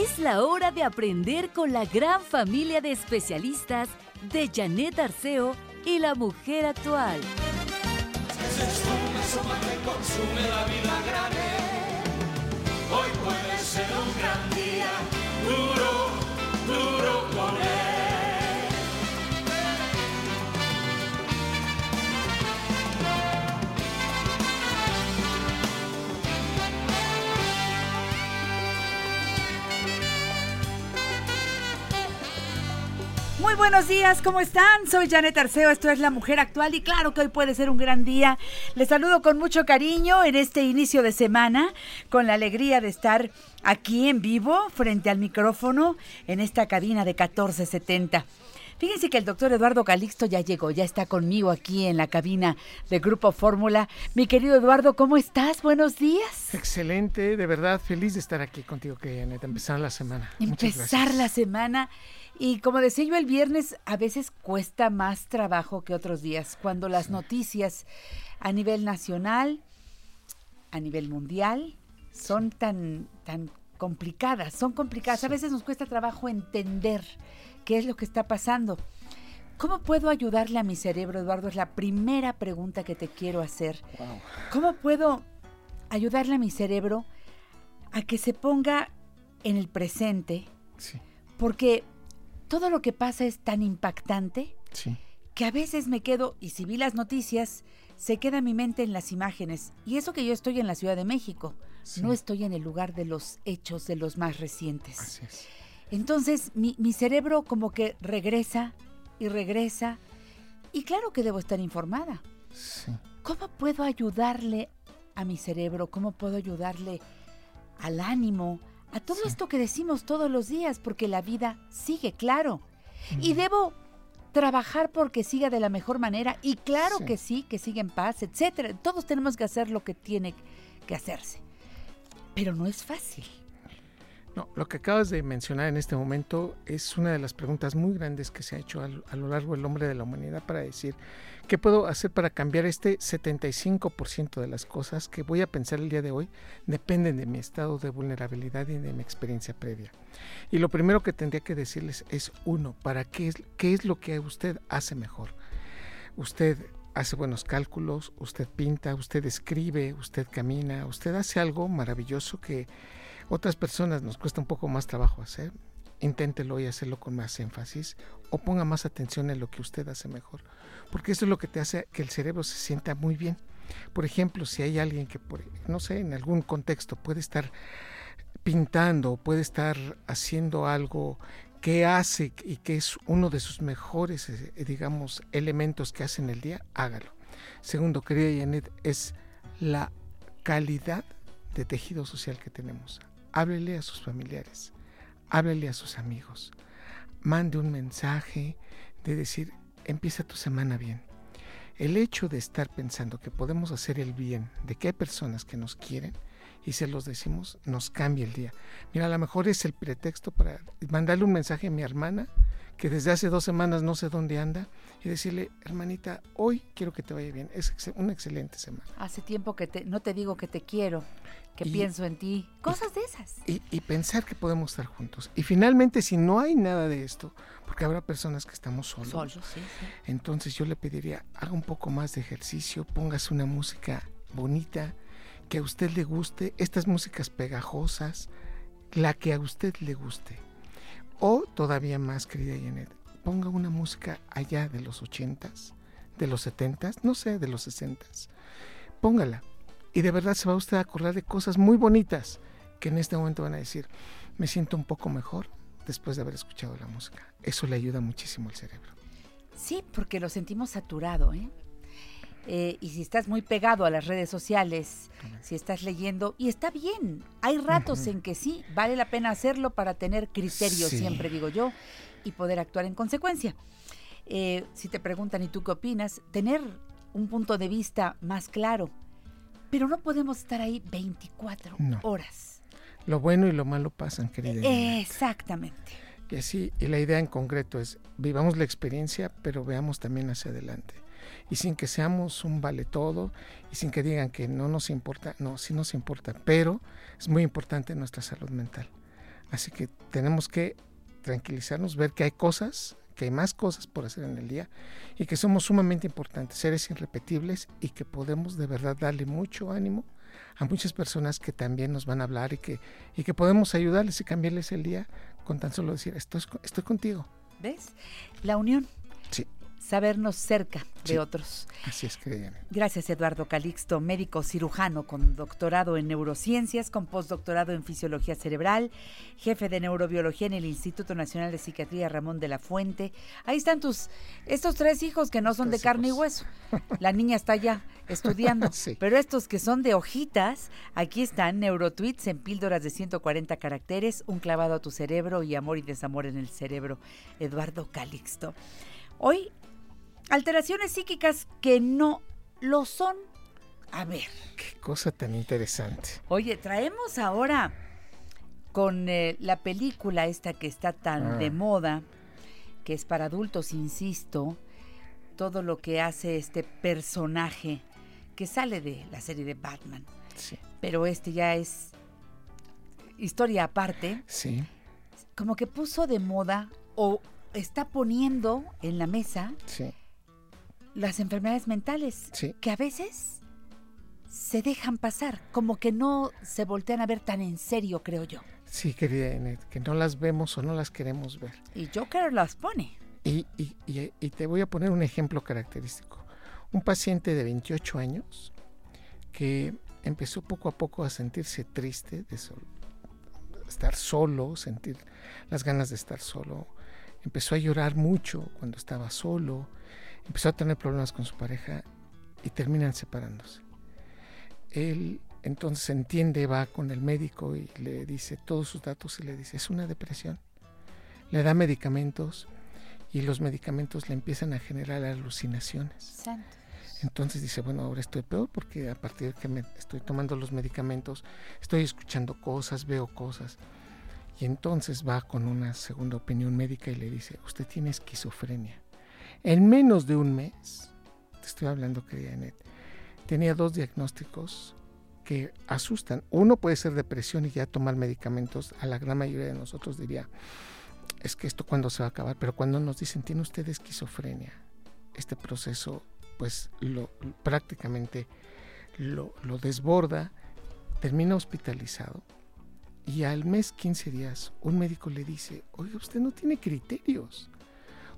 Es la hora de aprender con la gran familia de especialistas de Janet Arceo y la mujer actual. Muy buenos días, ¿cómo están? Soy Janet Arceo, esto es La Mujer Actual y claro que hoy puede ser un gran día. Les saludo con mucho cariño en este inicio de semana, con la alegría de estar aquí en vivo, frente al micrófono, en esta cabina de 1470. Fíjense que el doctor Eduardo Calixto ya llegó, ya está conmigo aquí en la cabina de Grupo Fórmula. Mi querido Eduardo, ¿cómo estás? Buenos días. Excelente, de verdad, feliz de estar aquí contigo, que Janet, empezar la semana. Empezar la semana. Y como decía yo el viernes, a veces cuesta más trabajo que otros días, cuando las noticias a nivel nacional, a nivel mundial, son tan, tan complicadas, son complicadas. A veces nos cuesta trabajo entender qué es lo que está pasando. ¿Cómo puedo ayudarle a mi cerebro, Eduardo? Es la primera pregunta que te quiero hacer. Wow. ¿Cómo puedo ayudarle a mi cerebro a que se ponga en el presente? Sí, Porque todo lo que pasa es tan impactante sí, que a veces me quedo, y si vi las noticias, se queda mi mente en las imágenes. Y eso que yo estoy en la Ciudad de México, Sí. no estoy en el lugar de los hechos de los más recientes. así es. Entonces mi, mi cerebro como que regresa y regresa. Y claro que debo estar informada. Sí. ¿Cómo puedo ayudarle a mi cerebro? ¿Cómo puedo ayudarle al ánimo? A todo Sí. esto que decimos todos los días, porque la vida sigue, claro. Y debo trabajar porque siga de la mejor manera. Y claro Sí. que sí, que siga en paz, etcétera. Todos tenemos que hacer lo que tiene que hacerse. Pero no es fácil. No, lo que acabas de mencionar en este momento es una de las preguntas muy grandes que se ha hecho a, a lo largo del hombre de la humanidad para decir qué puedo hacer para cambiar este 75% de las cosas que voy a pensar el día de hoy dependen de mi estado de vulnerabilidad y de mi experiencia previa. Y lo primero que tendría que decirles es uno, para qué es qué es lo que usted hace mejor. Usted hace buenos cálculos, usted pinta, usted escribe, usted camina, usted hace algo maravilloso que otras personas nos cuesta un poco más trabajo hacer. Inténtelo y hacerlo con más énfasis o ponga más atención en lo que usted hace mejor, porque eso es lo que te hace que el cerebro se sienta muy bien. Por ejemplo, si hay alguien que, por, no sé, en algún contexto puede estar pintando, puede estar haciendo algo que hace y que es uno de sus mejores, eh, digamos, elementos que hace en el día, hágalo. Segundo, querida Janet, es la calidad de tejido social que tenemos. Háblele a sus familiares, háblele a sus amigos, mande un mensaje de decir, empieza tu semana bien. El hecho de estar pensando que podemos hacer el bien, de que hay personas que nos quieren y se los decimos, nos cambia el día. Mira, a lo mejor es el pretexto para mandarle un mensaje a mi hermana que desde hace dos semanas no sé dónde anda y decirle, hermanita, hoy quiero que te vaya bien. Es una excelente semana. Hace tiempo que te, no te digo que te quiero, que Y- pienso en ti. Cosas de esas. y, y pensar que podemos estar juntos. Y finalmente, si no hay nada de esto, porque habrá personas que estamos solos, Solo, sí, sí. entonces yo le pediría, haga un poco más de ejercicio, póngase una música bonita, que a usted le guste, estas músicas pegajosas, la que a usted le guste. O todavía más, querida Janet, ponga una música allá de los ochentas, de los setentas, no sé, de los sesentas. Póngala. Y de verdad se va usted a acordar de cosas muy bonitas que en este momento van a decir, me siento un poco mejor después de haber escuchado la música. Eso le ayuda muchísimo al cerebro. Sí, porque lo sentimos saturado, ¿eh? Eh, y si estás muy pegado a las redes sociales, si estás leyendo, y está bien, hay ratos en que sí, vale la pena hacerlo para tener criterio, Sí. siempre digo yo, y poder actuar en consecuencia. Eh, si te preguntan, ¿y tú qué opinas? Tener un punto de vista más claro, pero no podemos estar ahí 24 No. horas. Lo bueno y lo malo pasan, querida. Exactamente. Y así, y la idea en concreto es, vivamos la experiencia, pero veamos también hacia adelante. Y sin que seamos un vale todo, y sin que digan que no nos importa, no, sí nos importa, pero es muy importante nuestra salud mental. Así que tenemos que tranquilizarnos, ver que hay cosas, que hay más cosas por hacer en el día, y que somos sumamente importantes, seres irrepetibles, y que podemos de verdad darle mucho ánimo a muchas personas que también nos van a hablar y que, y que podemos ayudarles y cambiarles el día con tan solo decir, estoy, estoy contigo. ¿Ves? La unión, Sí, sabernos cerca de otros. así es. Janet. Gracias, Eduardo Calixto, médico cirujano con doctorado en neurociencias, con postdoctorado en fisiología cerebral, jefe de neurobiología en el Instituto Nacional de Psiquiatría Ramón de la Fuente. Ahí están tus, estos tres hijos que no son de carne y hueso. La niña está ya estudiando, Sí. pero estos que son de hojitas, aquí están neurotweets en píldoras de 140 caracteres, un clavado a tu cerebro y amor y desamor en el cerebro. Eduardo Calixto. Hoy alteraciones psíquicas que no lo son. A ver, Qué cosa tan interesante. oye, traemos ahora con eh, la película esta que está tan Ah. de moda, que es para adultos, insisto, todo lo que hace este personaje que sale de la serie de Batman. Sí, Pero este ya es historia aparte, sí, como que puso de moda o está poniendo en la mesa sí, las enfermedades mentales, Sí. que a veces se dejan pasar, como que no se voltean a ver tan en serio, creo yo. sí, querida Janet, que no las vemos o no las queremos ver. Y Joker las pone. Y, y- y- y te voy a poner un ejemplo característico. Un paciente de 28 años que empezó poco a poco a sentirse triste, de sol- estar solo, sentir las ganas de estar solo. Empezó a llorar mucho cuando estaba solo, empezó a tener problemas con su pareja y terminan separándose. Él entonces entiende, va con el médico y le dice todos sus datos y le dice, es una depresión. Le da medicamentos y los medicamentos le empiezan a generar alucinaciones. Entonces dice, bueno, ahora estoy peor porque a partir de que me estoy tomando los medicamentos, estoy escuchando cosas, veo cosas. Y entonces va con una segunda opinión médica y le dice, usted tiene esquizofrenia. En menos de un mes, te estoy hablando, querida Janet, tenía dos diagnósticos que asustan. Uno puede ser depresión y ya tomar medicamentos, a la gran mayoría de nosotros diría, es que esto cuando se va a acabar, pero cuando nos dicen, tiene usted esquizofrenia, este proceso pues lo prácticamente lo, lo desborda, termina hospitalizado y al mes 15 días un médico le dice, oiga, usted no tiene criterios,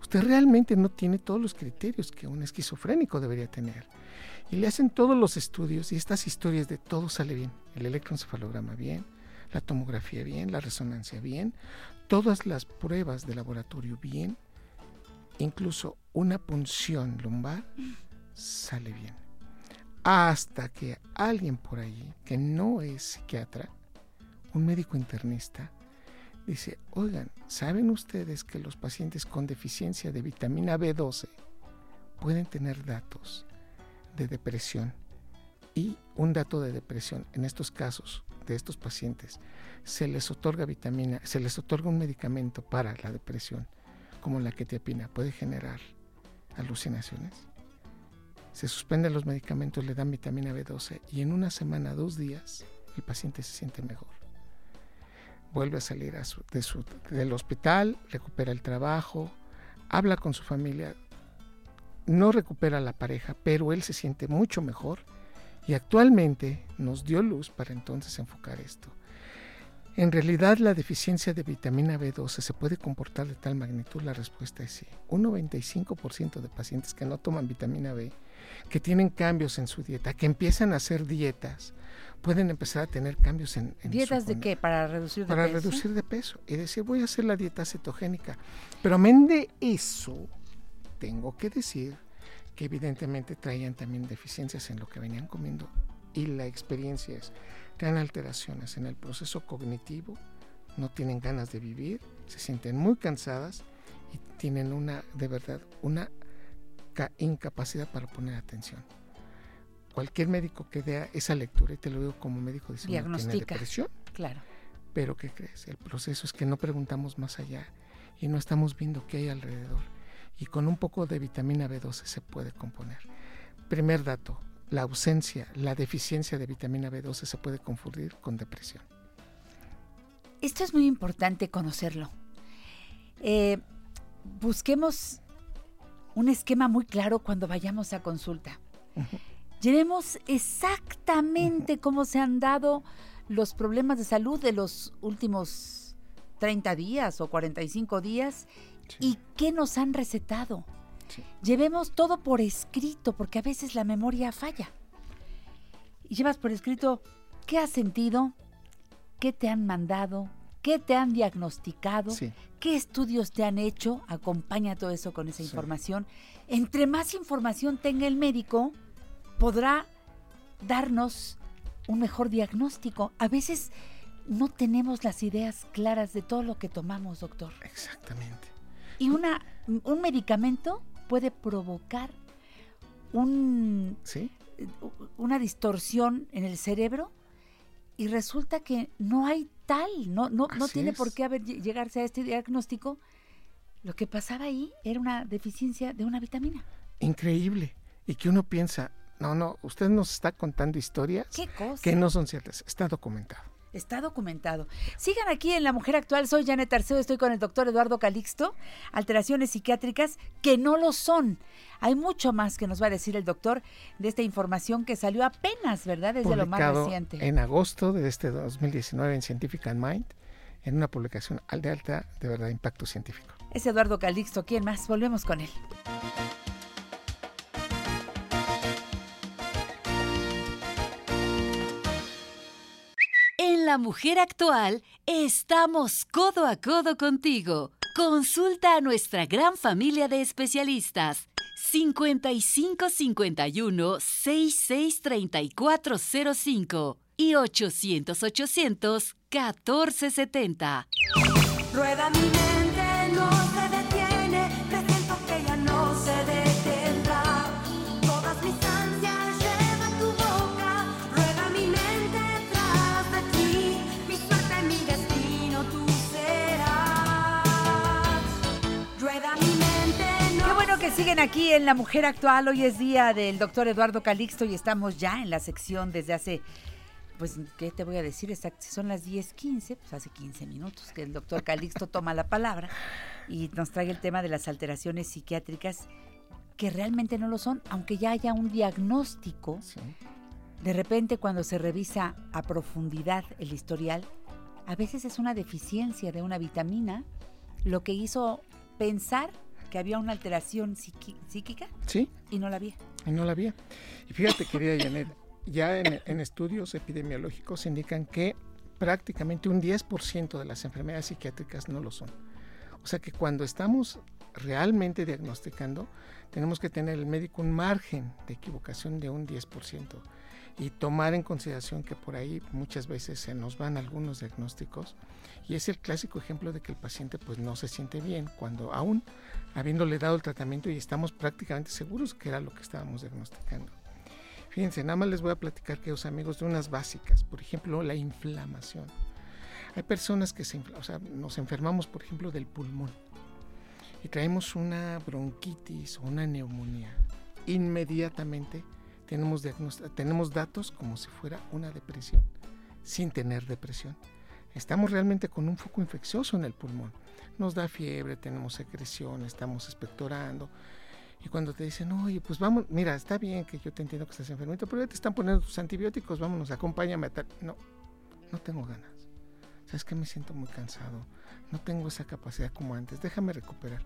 usted realmente no tiene todos los criterios que un esquizofrénico debería tener. Y le hacen todos los estudios y estas historias de todo sale bien, el electroencefalograma bien, la tomografía bien, la resonancia bien, todas las pruebas de laboratorio bien, incluso una punción lumbar sale bien. Hasta que alguien por allí, que no es psiquiatra, un médico internista, dice, oigan, ¿saben ustedes que los pacientes con deficiencia de vitamina B12 pueden tener datos de depresión? Y un dato de depresión, en estos casos de estos pacientes, se les otorga vitamina, se les otorga un medicamento para la depresión, como la quetiapina, puede generar alucinaciones. Se suspenden los medicamentos, le dan vitamina B12 y en una semana, dos días, el paciente se siente mejor. Vuelve a salir de su- del hospital, recupera el trabajo, habla con su familia, no recupera la pareja, pero él se siente mucho mejor y actualmente nos dio luz para entonces enfocar esto. En realidad la deficiencia de vitamina B12 se puede comportar de tal magnitud, la respuesta es sí. Un 95% de pacientes que no toman vitamina B, que tienen cambios en su dieta, que empiezan a hacer dietas, pueden empezar a tener cambios en, en su ¿Dietas de qué? ¿Para reducir de para peso? reducir de peso y decir voy a hacer la dieta cetogénica. Pero amén de eso, tengo que decir que evidentemente traían también deficiencias en lo que venían comiendo y la experiencia es, traen alteraciones en el proceso cognitivo, no tienen ganas de vivir, se sienten muy cansadas y tienen una, de verdad, una incapacidad para poner atención. Cualquier médico que dé esa lectura, y te lo digo como médico, dice, tiene depresión. Claro. Pero ¿qué crees? El proceso es que no preguntamos más allá y no estamos viendo qué hay alrededor. Y con un poco de vitamina B12 se puede componer. Primer dato, la ausencia, la deficiencia de vitamina B12 se puede confundir con depresión. Esto es muy importante conocerlo. Eh, busquemos un esquema muy claro cuando vayamos a consulta. Llevemos exactamente cómo se han dado los problemas de salud de los últimos 30 días o 45 días y qué nos han recetado. Llevemos todo por escrito, porque a veces la memoria falla. Y llevas por escrito qué has sentido, qué te han mandado, qué te han diagnosticado, qué estudios te han hecho. Acompaña todo eso con esa información. Entre más información tenga el médico, podrá darnos un mejor diagnóstico. A veces no tenemos las ideas claras de todo lo que tomamos, doctor. Exactamente. Y una, un medicamento puede provocar un, una distorsión en el cerebro y resulta que no hay tal, no, no, no tiene por qué haber, llegarse a este diagnóstico. Lo que pasaba ahí era una deficiencia de una vitamina. Increíble. Y que uno piensa, no, no, usted nos está contando historias que no son ciertas. Está documentado. Está documentado. Sigan aquí en La Mujer Actual. Soy Janet Arceo, estoy con el doctor Eduardo Calixto. Alteraciones psiquiátricas que no lo son. Hay mucho más que nos va a decir el doctor de esta información que salió apenas, ¿verdad? Desde lo más reciente. En agosto de este 2019 en Scientific and Mind, en una publicación al de alta, de verdad, impacto científico. Es Eduardo Calixto. ¿Quién más? Volvemos con él. La mujer actual, estamos codo a codo contigo. Consulta a nuestra gran familia de especialistas. 5551 663405 y 800 800 1470. Rueda mi mente, no siguen aquí en La Mujer Actual. Hoy es día del doctor Eduardo Calixto y estamos ya en la sección desde hace, pues, ¿qué te voy a decir? son las 10.15, pues hace 15 minutos que el doctor Calixto toma la palabra y nos trae el tema de las alteraciones psiquiátricas que realmente no lo son, aunque ya haya un diagnóstico. De repente cuando se revisa a profundidad el historial, a veces es una deficiencia de una vitamina, lo que hizo pensar que había una alteración psíquica. Sí. Y no la había. Y no la había. Y fíjate, querida Janet, ya en, estudios epidemiológicos indican que prácticamente un 10% de las enfermedades psiquiátricas no lo son. O sea que cuando estamos realmente diagnosticando, tenemos que tener el médico un margen de equivocación de un 10% y tomar en consideración que por ahí muchas veces se nos van algunos diagnósticos y es el clásico ejemplo de que el paciente pues no se siente bien cuando aún habiéndole dado el tratamiento y estamos prácticamente seguros que era lo que estábamos diagnosticando. Fíjense, nada más les voy a platicar, queridos amigos, de unas básicas, por ejemplo, la inflamación. Hay personas que se, o sea, nos enfermamos, por ejemplo, del pulmón y traemos una bronquitis o una neumonía. Inmediatamente tenemos, tenemos datos como si fuera una depresión, sin tener depresión. Estamos realmente con un foco infeccioso en el pulmón. Nos da fiebre, tenemos secreción, estamos expectorando. Y cuando te dicen, oye, pues vamos, mira, está bien que yo te entiendo que estás enfermito, pero ya te están poniendo tus antibióticos, vámonos, acompáñame a tal. No, no tengo ganas. ¿Sabes que Me siento muy cansado. No tengo esa capacidad como antes. Déjame recuperar.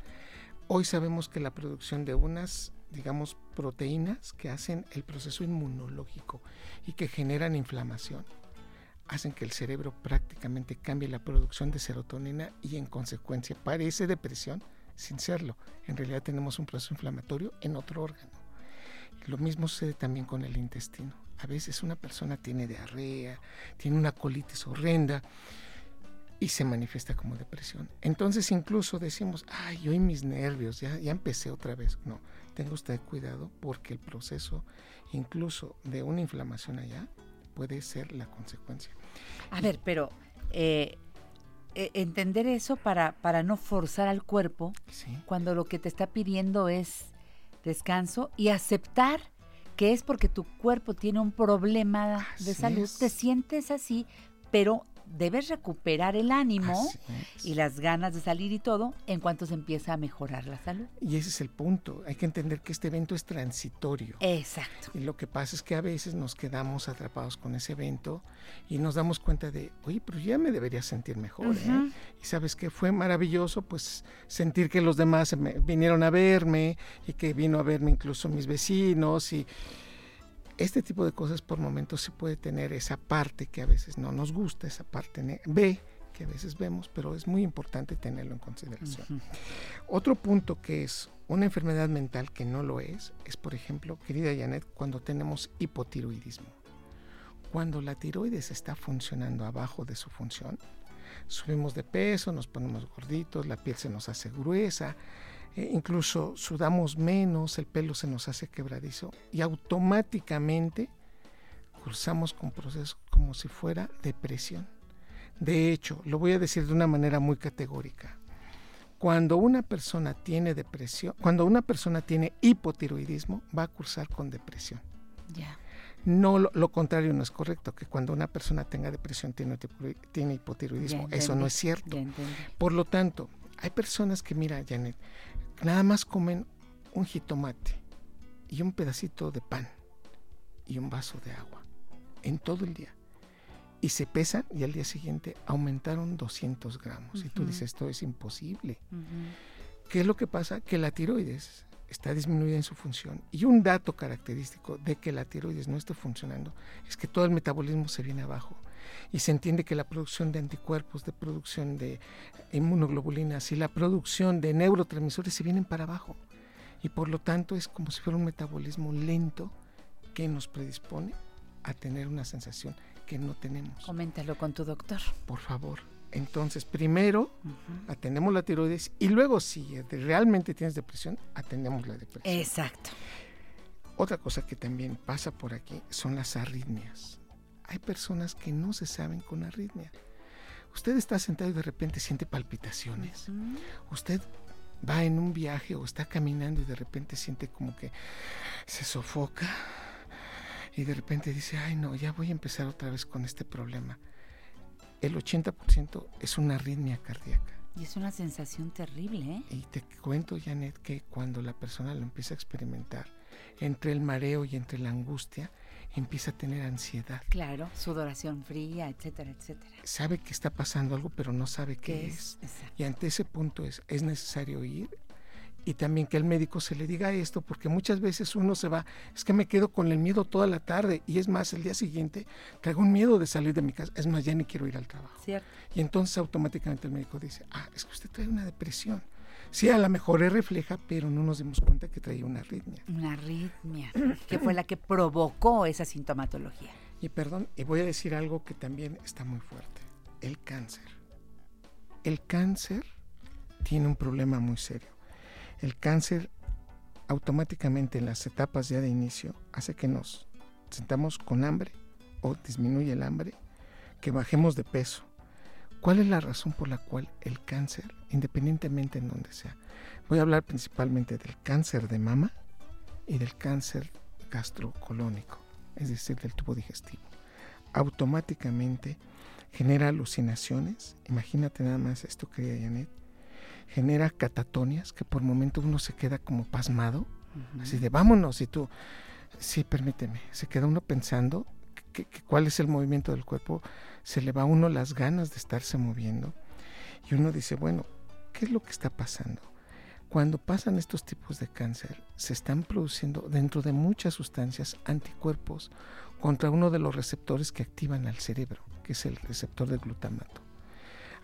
Hoy sabemos que la producción de unas digamos, proteínas que hacen el proceso inmunológico y que generan inflamación, hacen que el cerebro prácticamente cambie la producción de serotonina y en consecuencia parece depresión sin serlo. En realidad tenemos un proceso inflamatorio en otro órgano. Lo mismo sucede también con el intestino. A veces una persona tiene diarrea, tiene una colitis horrenda y se manifiesta como depresión. Entonces incluso decimos, ay, hoy mis nervios, ya, ya empecé otra vez. No, tenga usted cuidado porque el proceso incluso de una inflamación allá puede ser la consecuencia. A ver, pero eh, eh, entender eso para, para no forzar al cuerpo Sí. cuando lo que te está pidiendo es descanso y aceptar que es porque tu cuerpo tiene un problema de salud, es. te sientes así, pero debes recuperar el ánimo y las ganas de salir y todo en cuanto se empieza a mejorar la salud. Y ese es el punto. Hay que entender que este evento es transitorio. Exacto. Y lo que pasa es que a veces nos quedamos atrapados con ese evento y nos damos cuenta de, oye, pero ya me debería sentir mejor. ¿eh?". Y sabes que fue maravilloso, pues sentir que los demás me- vinieron a verme y que vino a verme incluso mis vecinos y este tipo de cosas por momentos se puede tener esa parte que a veces no nos gusta, esa parte B que a veces vemos, pero es muy importante tenerlo en consideración. Otro punto que es una enfermedad mental que no lo es, es por ejemplo, querida Janet, cuando tenemos hipotiroidismo. Cuando la tiroides está funcionando abajo de su función, subimos de peso, nos ponemos gorditos, la piel se nos hace gruesa, eh, incluso sudamos menos, el pelo se nos hace quebradizo y automáticamente cursamos con procesos como si fuera depresión. De hecho, lo voy a decir de una manera muy categórica. Cuando una persona tiene depresión, cuando una persona tiene hipotiroidismo, va a cursar con depresión. Ya. No, lo, lo contrario no es correcto, que cuando una persona tenga depresión tiene, tiene hipotiroidismo. Eso no es cierto. Por lo tanto, hay personas que, mira, Janet, nada más comen un jitomate y un pedacito de pan y un vaso de agua en todo el día. Y se pesan y al día siguiente aumentaron 200 gramos. Y tú dices, esto es imposible. ¿Qué es lo que pasa? Que la tiroides está disminuida en su función. Y un dato característico de que la tiroides no esté funcionando es que todo el metabolismo se viene abajo. Y se entiende que la producción de anticuerpos, de producción de inmunoglobulinas y la producción de neurotransmisores se vienen para abajo. Y por lo tanto es como si fuera un metabolismo lento que nos predispone a tener una sensación que no tenemos. Coméntalo con tu doctor. Por favor. Entonces, primero atendemos la tiroides y luego si realmente tienes depresión, atendemos la depresión. Exacto. Otra cosa que también pasa por aquí son las arritmias. Hay personas que no se saben con arritmia. Usted está sentado y de repente siente palpitaciones. Usted va en un viaje o está caminando y de repente siente como que se sofoca y de repente dice, ay no, ya voy a empezar otra vez con este problema. El 80% es una arritmia cardíaca. Y es una sensación terrible, ¿eh? Y te cuento, Janet, que cuando la persona lo empieza a experimentar, entre el mareo y entre la angustia, empieza a tener ansiedad. Claro, sudoración fría, etcétera, etcétera. Sabe que está pasando algo, pero no sabe qué, es. Exacto. Y ante ese punto es, es necesario ir y también que el médico se le diga esto, porque muchas veces uno se va, es que me quedo con el miedo toda la tarde y es más, el día siguiente traigo un miedo de salir de mi casa, es más, ya ni quiero ir al trabajo. Cierto. Y entonces automáticamente el médico dice, ah, es que usted trae una depresión. Sí, a lo mejor es refleja, pero no nos dimos cuenta que traía una arritmia. Una arritmia, que fue la que provocó esa sintomatología. Y perdón, y voy a decir algo que también está muy fuerte, el cáncer. El cáncer tiene un problema muy serio. El cáncer automáticamente en las etapas ya de inicio hace que nos sentamos con hambre o disminuye el hambre, que bajemos de peso. ¿Cuál es la razón por la cual el cáncer, independientemente en donde sea, voy a hablar principalmente del cáncer de mama y del cáncer gastrocolónico, es decir, del tubo digestivo, automáticamente genera alucinaciones, imagínate nada más esto, querida Janet, genera catatonias, que por momento uno se queda como pasmado, así de vámonos, y tú, sí, permíteme, se queda uno pensando que, que cuál es el movimiento del cuerpo, se le va a uno las ganas de estarse moviendo, y uno dice, bueno, ¿qué es lo que está pasando? Cuando pasan estos tipos de cáncer, se están produciendo dentro de muchas sustancias anticuerpos contra uno de los receptores que activan al cerebro, que es el receptor del glutamato.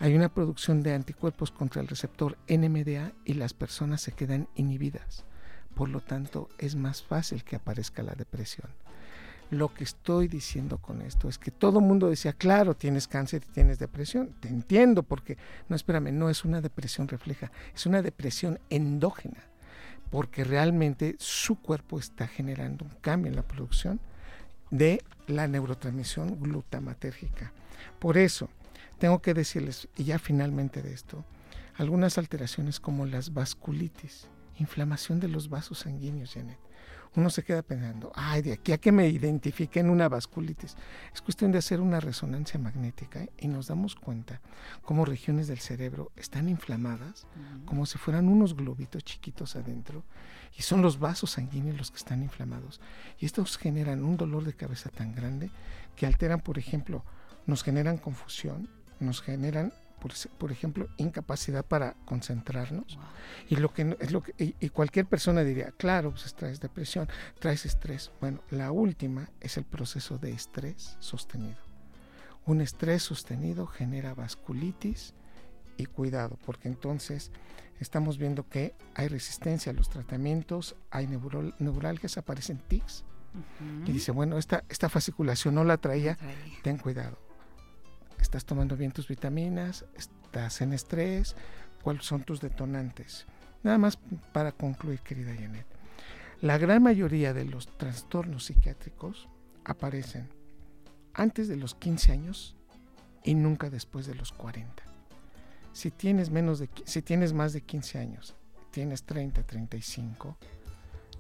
Hay una producción de anticuerpos contra el receptor NMDA y las personas se quedan inhibidas. por lo tanto es más fácil que aparezca la depresión. Lo que estoy diciendo con esto es que todo el mundo decía, claro, tienes cáncer y tienes depresión. Te entiendo porque, no, espérame, no es una depresión refleja, es una depresión endógena, porque realmente su cuerpo está generando un cambio en la producción de la neurotransmisión glutamatérgica. Por eso, tengo que decirles, y ya finalmente de esto, algunas alteraciones como las vasculitis, inflamación de los vasos sanguíneos, Janet uno se queda pensando, ay, de aquí a que me identifiquen una vasculitis. Es cuestión de hacer una resonancia magnética y nos damos cuenta cómo regiones del cerebro están inflamadas, como si fueran unos globitos chiquitos adentro, y son los vasos sanguíneos los que están inflamados. Y estos generan un dolor de cabeza tan grande que alteran, por ejemplo, nos generan confusión, nos generan por, ejemplo, incapacidad para concentrarnos. Y lo que es lo que y, cualquier persona diría, claro, pues traes depresión, traes estrés. Bueno, la última es el proceso de estrés sostenido. Un estrés sostenido genera vasculitis y cuidado, porque entonces estamos viendo que hay resistencia a los tratamientos, hay neuralgias, aparecen tics. Y dice, bueno, esta, esta fasciculación no la traía, ten cuidado estás tomando bien tus vitaminas, estás en estrés, cuáles son tus detonantes. Nada más para concluir, querida Janet. La gran mayoría de los trastornos psiquiátricos aparecen antes de los 15 años y nunca después de los 40. Si tienes, menos de, si tienes más de 15 años, tienes 30, 35,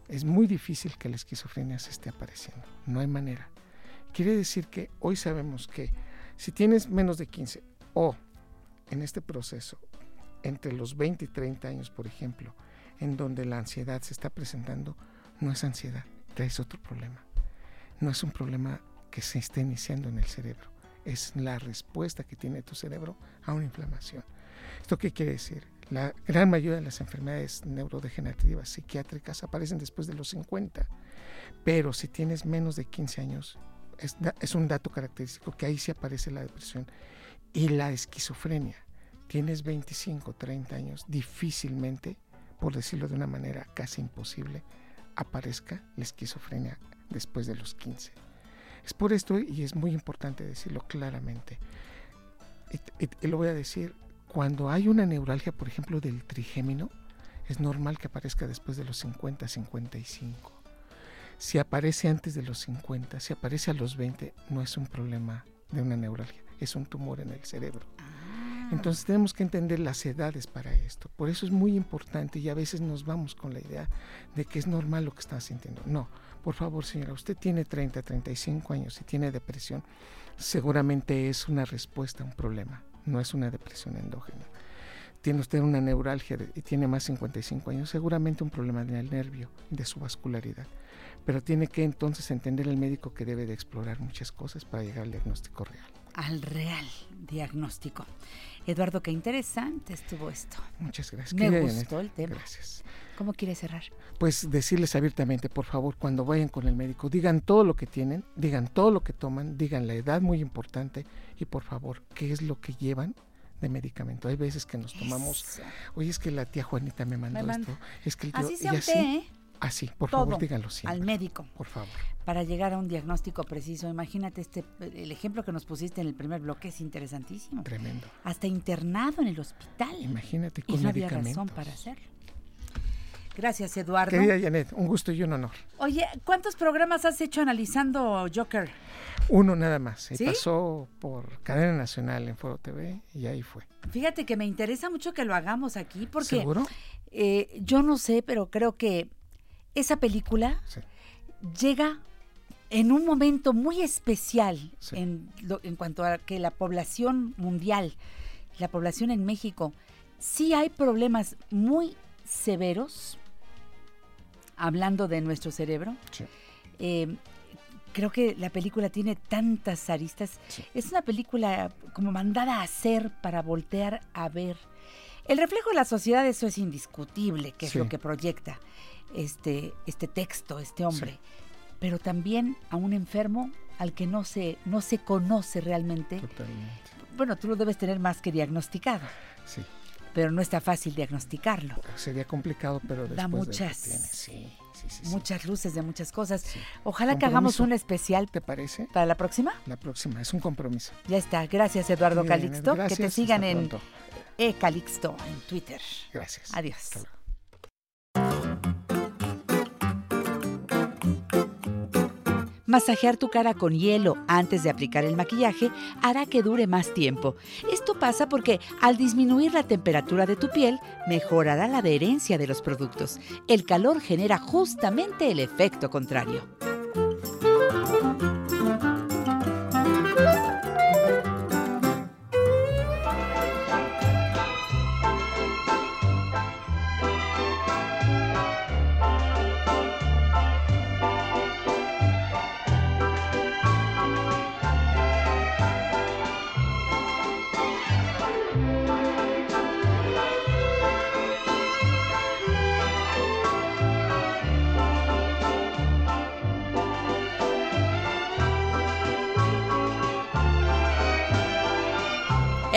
es muy difícil que la esquizofrenia se esté apareciendo. No hay manera. Quiere decir que hoy sabemos que si tienes menos de 15 o en este proceso, entre los 20 y 30 años, por ejemplo, en donde la ansiedad se está presentando, no es ansiedad, traes otro problema. No es un problema que se esté iniciando en el cerebro, es la respuesta que tiene tu cerebro a una inflamación. ¿Esto qué quiere decir? La gran mayoría de las enfermedades neurodegenerativas psiquiátricas aparecen después de los 50, pero si tienes menos de 15 años, es, un dato característico que ahí sí aparece la depresión y la esquizofrenia. Tienes 25, 30 años, difícilmente, por decirlo de una manera casi imposible, aparezca la esquizofrenia después de los 15. Es por esto, y es muy importante decirlo claramente, y, lo voy a decir, cuando hay una neuralgia, por ejemplo, del trigémino, es normal que aparezca después de los 50, 55 si aparece antes de los 50, si aparece a los 20, no es un problema de una neuralgia, es un tumor en el cerebro. Ah. Entonces tenemos que entender las edades para esto. Por eso es muy importante y a veces nos vamos con la idea de que es normal lo que está sintiendo. No, por favor señora, usted tiene 30, 35 años y tiene depresión, seguramente es una respuesta a un problema, no es una depresión endógena. Tiene usted una neuralgia y tiene más de 55 años, seguramente un problema del nervio, de su vascularidad pero tiene que entonces entender el médico que debe de explorar muchas cosas para llegar al diagnóstico real. Al real diagnóstico. Eduardo, qué interesante estuvo esto. Muchas gracias. Me gustó el tema. Gracias. ¿Cómo quiere cerrar? Pues decirles abiertamente, por favor, cuando vayan con el médico, digan todo lo que tienen, digan todo lo que toman, digan la edad muy importante y por favor, qué es lo que llevan de medicamento. Hay veces que nos tomamos, oye, es que la tía Juanita me mandó, esto, es que el tío, así sea usted, ¿eh? Así, por favor, díganlo siempre. Al médico. Por favor. Para llegar a un diagnóstico preciso. Imagínate este, el ejemplo que nos pusiste en el primer bloque es interesantísimo. Tremendo. Hasta internado en el hospital. Imagínate con y no había razón para hacerlo. Gracias, Eduardo. Querida Janet, un gusto y un honor. Oye, ¿cuántos programas has hecho analizando Joker? Uno nada más. Se pasó por cadena nacional en Foro TV y ahí fue. Fíjate que me interesa mucho que lo hagamos aquí porque ¿Seguro? Eh, yo no sé, pero creo que esa película llega en un momento muy especial en, en, cuanto a que la población mundial, la población en México, sí hay problemas muy severos, hablando de nuestro cerebro. Eh, creo que la película tiene tantas aristas. Es una película como mandada a hacer para voltear a ver. El reflejo de la sociedad, eso es indiscutible, que es lo que proyecta este, este texto, este hombre, pero también a un enfermo al que no se, no se conoce realmente. Totalmente. Bueno, tú lo debes tener más que diagnosticado. Sí. pero no está fácil diagnosticarlo. Sería complicado, pero después Da de muchas, tiene, sí, sí, muchas luces de muchas cosas. Ojalá que hagamos un especial ¿Te parece? para la próxima. La próxima, es un compromiso. Ya está. Gracias, Eduardo Bien, Calixto. gracias, que te sigan en. E Calixto en Twitter. Gracias. Adiós. Masajear tu cara con hielo antes de aplicar el maquillaje hará que dure más tiempo. Esto pasa porque al disminuir la temperatura de tu piel, mejorará la adherencia de los productos. El calor genera justamente el efecto contrario.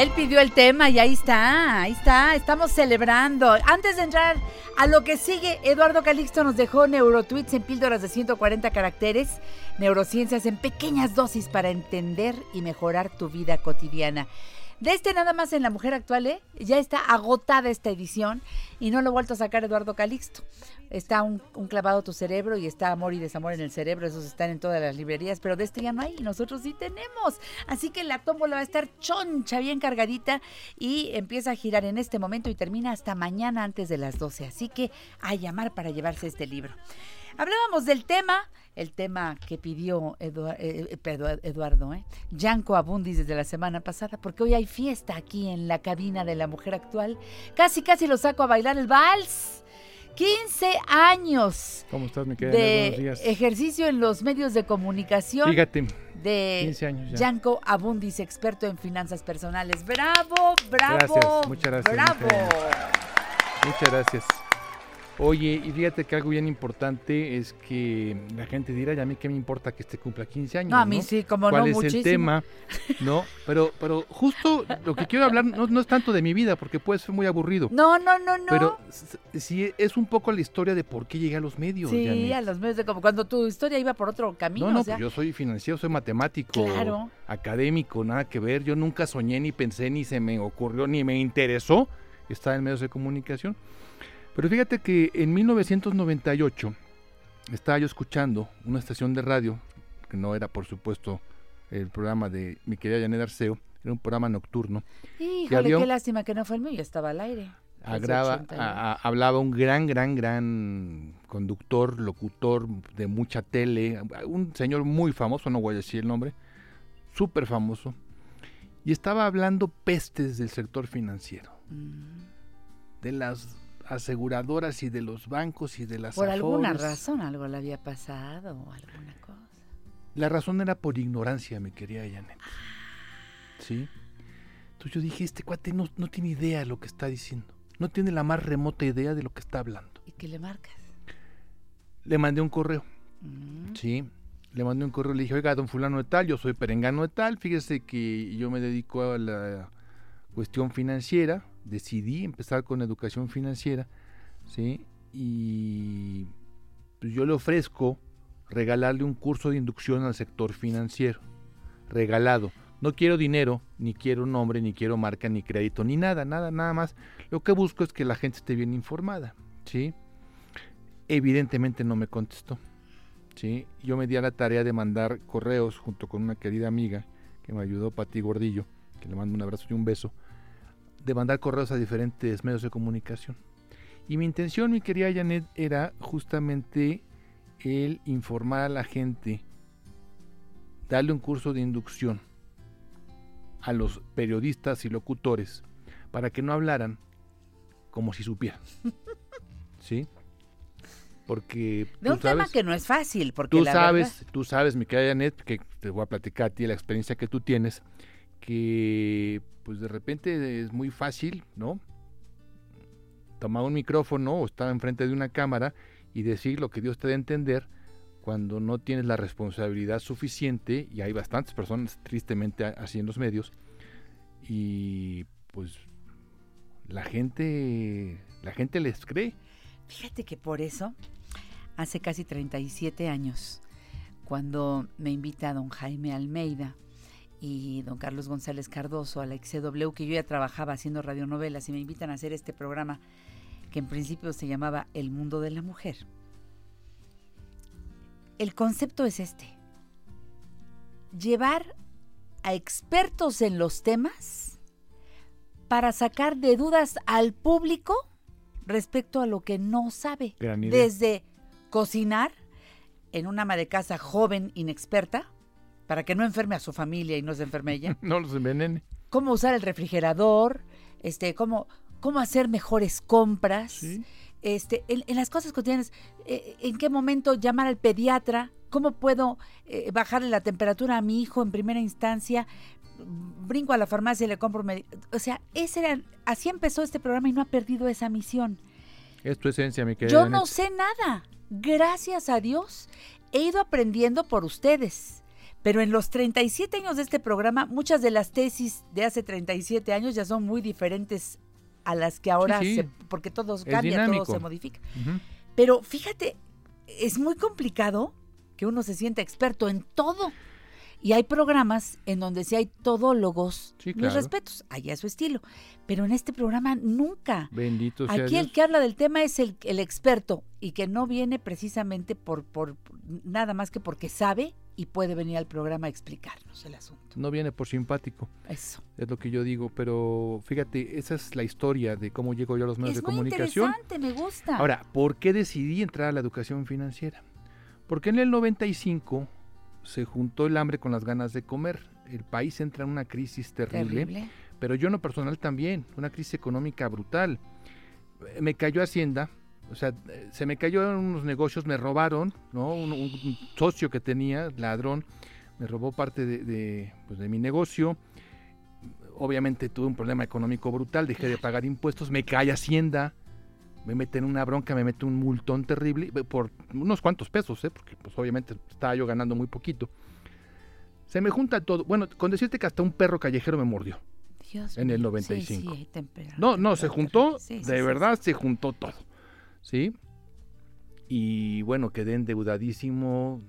Él pidió el tema y ahí está, ahí está, estamos celebrando. Antes de entrar a lo que sigue, Eduardo Calixto nos dejó neurotweets en píldoras de 140 caracteres, neurociencias en pequeñas dosis para entender y mejorar tu vida cotidiana. De este nada más en La Mujer Actual, ¿eh? ya está agotada esta edición y no lo ha vuelto a sacar Eduardo Calixto. Está un, clavado tu cerebro y está Amor y Desamor en el cerebro, esos están en todas las librerías, pero de este ya no hay nosotros sí tenemos. Así que la tómbola va a estar choncha, bien cargadita y empieza a girar en este momento y termina hasta mañana antes de las 12. Así que a llamar para llevarse este libro. Hablábamos del tema, el tema que pidió Edu- eh, eh, Edu- Eduardo, ¿eh? Yanko Abundis desde la semana pasada, porque hoy hay fiesta aquí en la cabina de la mujer actual. Casi, casi lo saco a bailar el vals. 15 años ¿Cómo estás, mi querida? Buenos de días. ejercicio en los medios de comunicación Fíjate, de 15 años ya. Yanko Abundis, experto en finanzas personales. ¡Bravo, bravo! Gracias, muchas gracias, ¡Bravo! muchas gracias. Oye, y fíjate que algo bien importante es que la gente dirá, ya a mí qué me importa que este cumpla 15 años. No, a mí sí, como ¿Cuál no, es muchísimo. el tema? No, pero, pero justo lo que quiero hablar no, no es tanto de mi vida, porque puede ser muy aburrido. No, no, no, no. Pero sí es un poco la historia de por qué llegué a los medios. sí, Janet. a los medios de como cuando tu historia iba por otro camino. No, no, o sea, pues yo soy financiero, soy matemático, Claro. académico, nada que ver. Yo nunca soñé, ni pensé, ni se me ocurrió, ni me interesó estar en medios de comunicación. Pero fíjate que en 1998 estaba yo escuchando una estación de radio, que no era por supuesto el programa de mi querida Janet Arceo, era un programa nocturno. Híjole, qué lástima que no fue el mío, ya estaba al aire. Desde Agrava- 81. a- a- hablaba un gran, gran, gran conductor, locutor de mucha tele, un señor muy famoso, no voy a decir el nombre, súper famoso, y estaba hablando pestes del sector financiero, Mm. de las aseguradoras y de los bancos y de las Por alguna razón algo le había pasado o alguna cosa. La razón era por ignorancia, mi querida Janet. ¿Sí? Entonces yo dije, este cuate no, no tiene idea de lo que está diciendo, no tiene la más remota idea de lo que está hablando. ¿Y qué le marcas? Le mandé un correo. Mm. Sí, le mandé un correo, le dije, oiga, don fulano de tal, yo soy perengano de tal, fíjese que yo me dedico a la cuestión financiera, decidí empezar con educación financiera, ¿sí? Y pues, yo le ofrezco regalarle un curso de inducción al sector financiero, regalado. No quiero dinero, ni quiero nombre, ni quiero marca, ni crédito, ni nada, nada, nada más. Lo que busco es que la gente esté bien informada, ¿sí? Evidentemente no me contestó. ¿sí? Yo me di a la tarea de mandar correos junto con una querida amiga que me ayudó, Pati Gordillo, que le mando un abrazo y un beso, de mandar correos a diferentes medios de comunicación. Y mi intención, mi querida Janet, era justamente el informar a la gente, darle un curso de inducción a los periodistas y locutores para que no hablaran como si supieran. ¿Sí? Porque De tú un tema sabes- que no es fácil, porque Tú la sabes, verdad- tú sabes, mi querida Janet, que te voy a platicar a ti la experiencia que tú tienes, que pues de repente es muy fácil, ¿no? Tomar un micrófono o estar enfrente de una cámara y decir lo que Dios te dé a entender cuando no tienes la responsabilidad suficiente, y hay bastantes personas tristemente así en los medios, y pues la gente, la gente les cree. Fíjate que por eso, hace casi 37 años, cuando me invita don Jaime Almeida y don Carlos González Cardoso a la XCW, que yo ya trabajaba haciendo radionovelas, y me invitan a hacer este programa que en principio se llamaba El Mundo de la Mujer. El concepto es este. Llevar a expertos en los temas para sacar de dudas al público respecto a lo que no sabe. Desde cocinar en una ama de casa joven, inexperta, para que no enferme a su familia y no se enferme ella. No los envenene. cómo usar el refrigerador, este, cómo, cómo hacer mejores compras, Sí. este, en, en las cosas cotidianas, eh, en qué momento llamar al pediatra, cómo puedo eh, bajarle la temperatura a mi hijo en primera instancia, brinco a la farmacia y le compro o sea, ese era, así empezó este programa y no ha perdido esa misión. Es tu esencia, mi querida. Yo no sé nada. Gracias a Dios he ido aprendiendo por ustedes. Pero en los 37 años de este programa, muchas de las tesis de hace 37 años ya son muy diferentes a las que ahora Sí, sí. se, porque todo Es cambia, dinámico. todo se modifica. Pero fíjate, es muy complicado que uno se sienta experto en todo. Y hay programas en donde sí hay todólogos, Sí, mis claro. respetos, allá su estilo. Pero en este programa nunca. Bendito sea Aquí el que habla del tema es el, el experto y que no viene precisamente por, por nada más que porque sabe y puede venir al programa a explicarnos el asunto. No viene por simpático, Eso. es lo que yo digo, pero fíjate, esa es la historia de cómo llego yo a los medios Es de muy comunicación. interesante, me gusta. Ahora, ¿por qué decidí entrar a la educación financiera? Porque en el 95 se juntó el hambre con las ganas de comer. El país entra en una crisis terrible, terrible. pero yo en lo personal también, una crisis económica brutal. Me cayó Hacienda, o sea, se me cayó en unos negocios, me robaron, ¿no? Un, un socio que tenía, ladrón, me robó parte de, de, pues, de mi negocio. Obviamente tuve un problema económico brutal, dejé de pagar impuestos, me cae Hacienda, me mete en una bronca, me mete un multón terrible, eh, por unos cuantos pesos, ¿eh? porque pues obviamente estaba yo ganando muy poquito. Se me junta todo, bueno, con decirte que hasta un perro callejero me mordió. Dios en el mío. 95. Sí, sí, No, no, se juntó, Sí, de verdad se juntó todo, ¿sí? Y bueno, quedé endeudadísimo,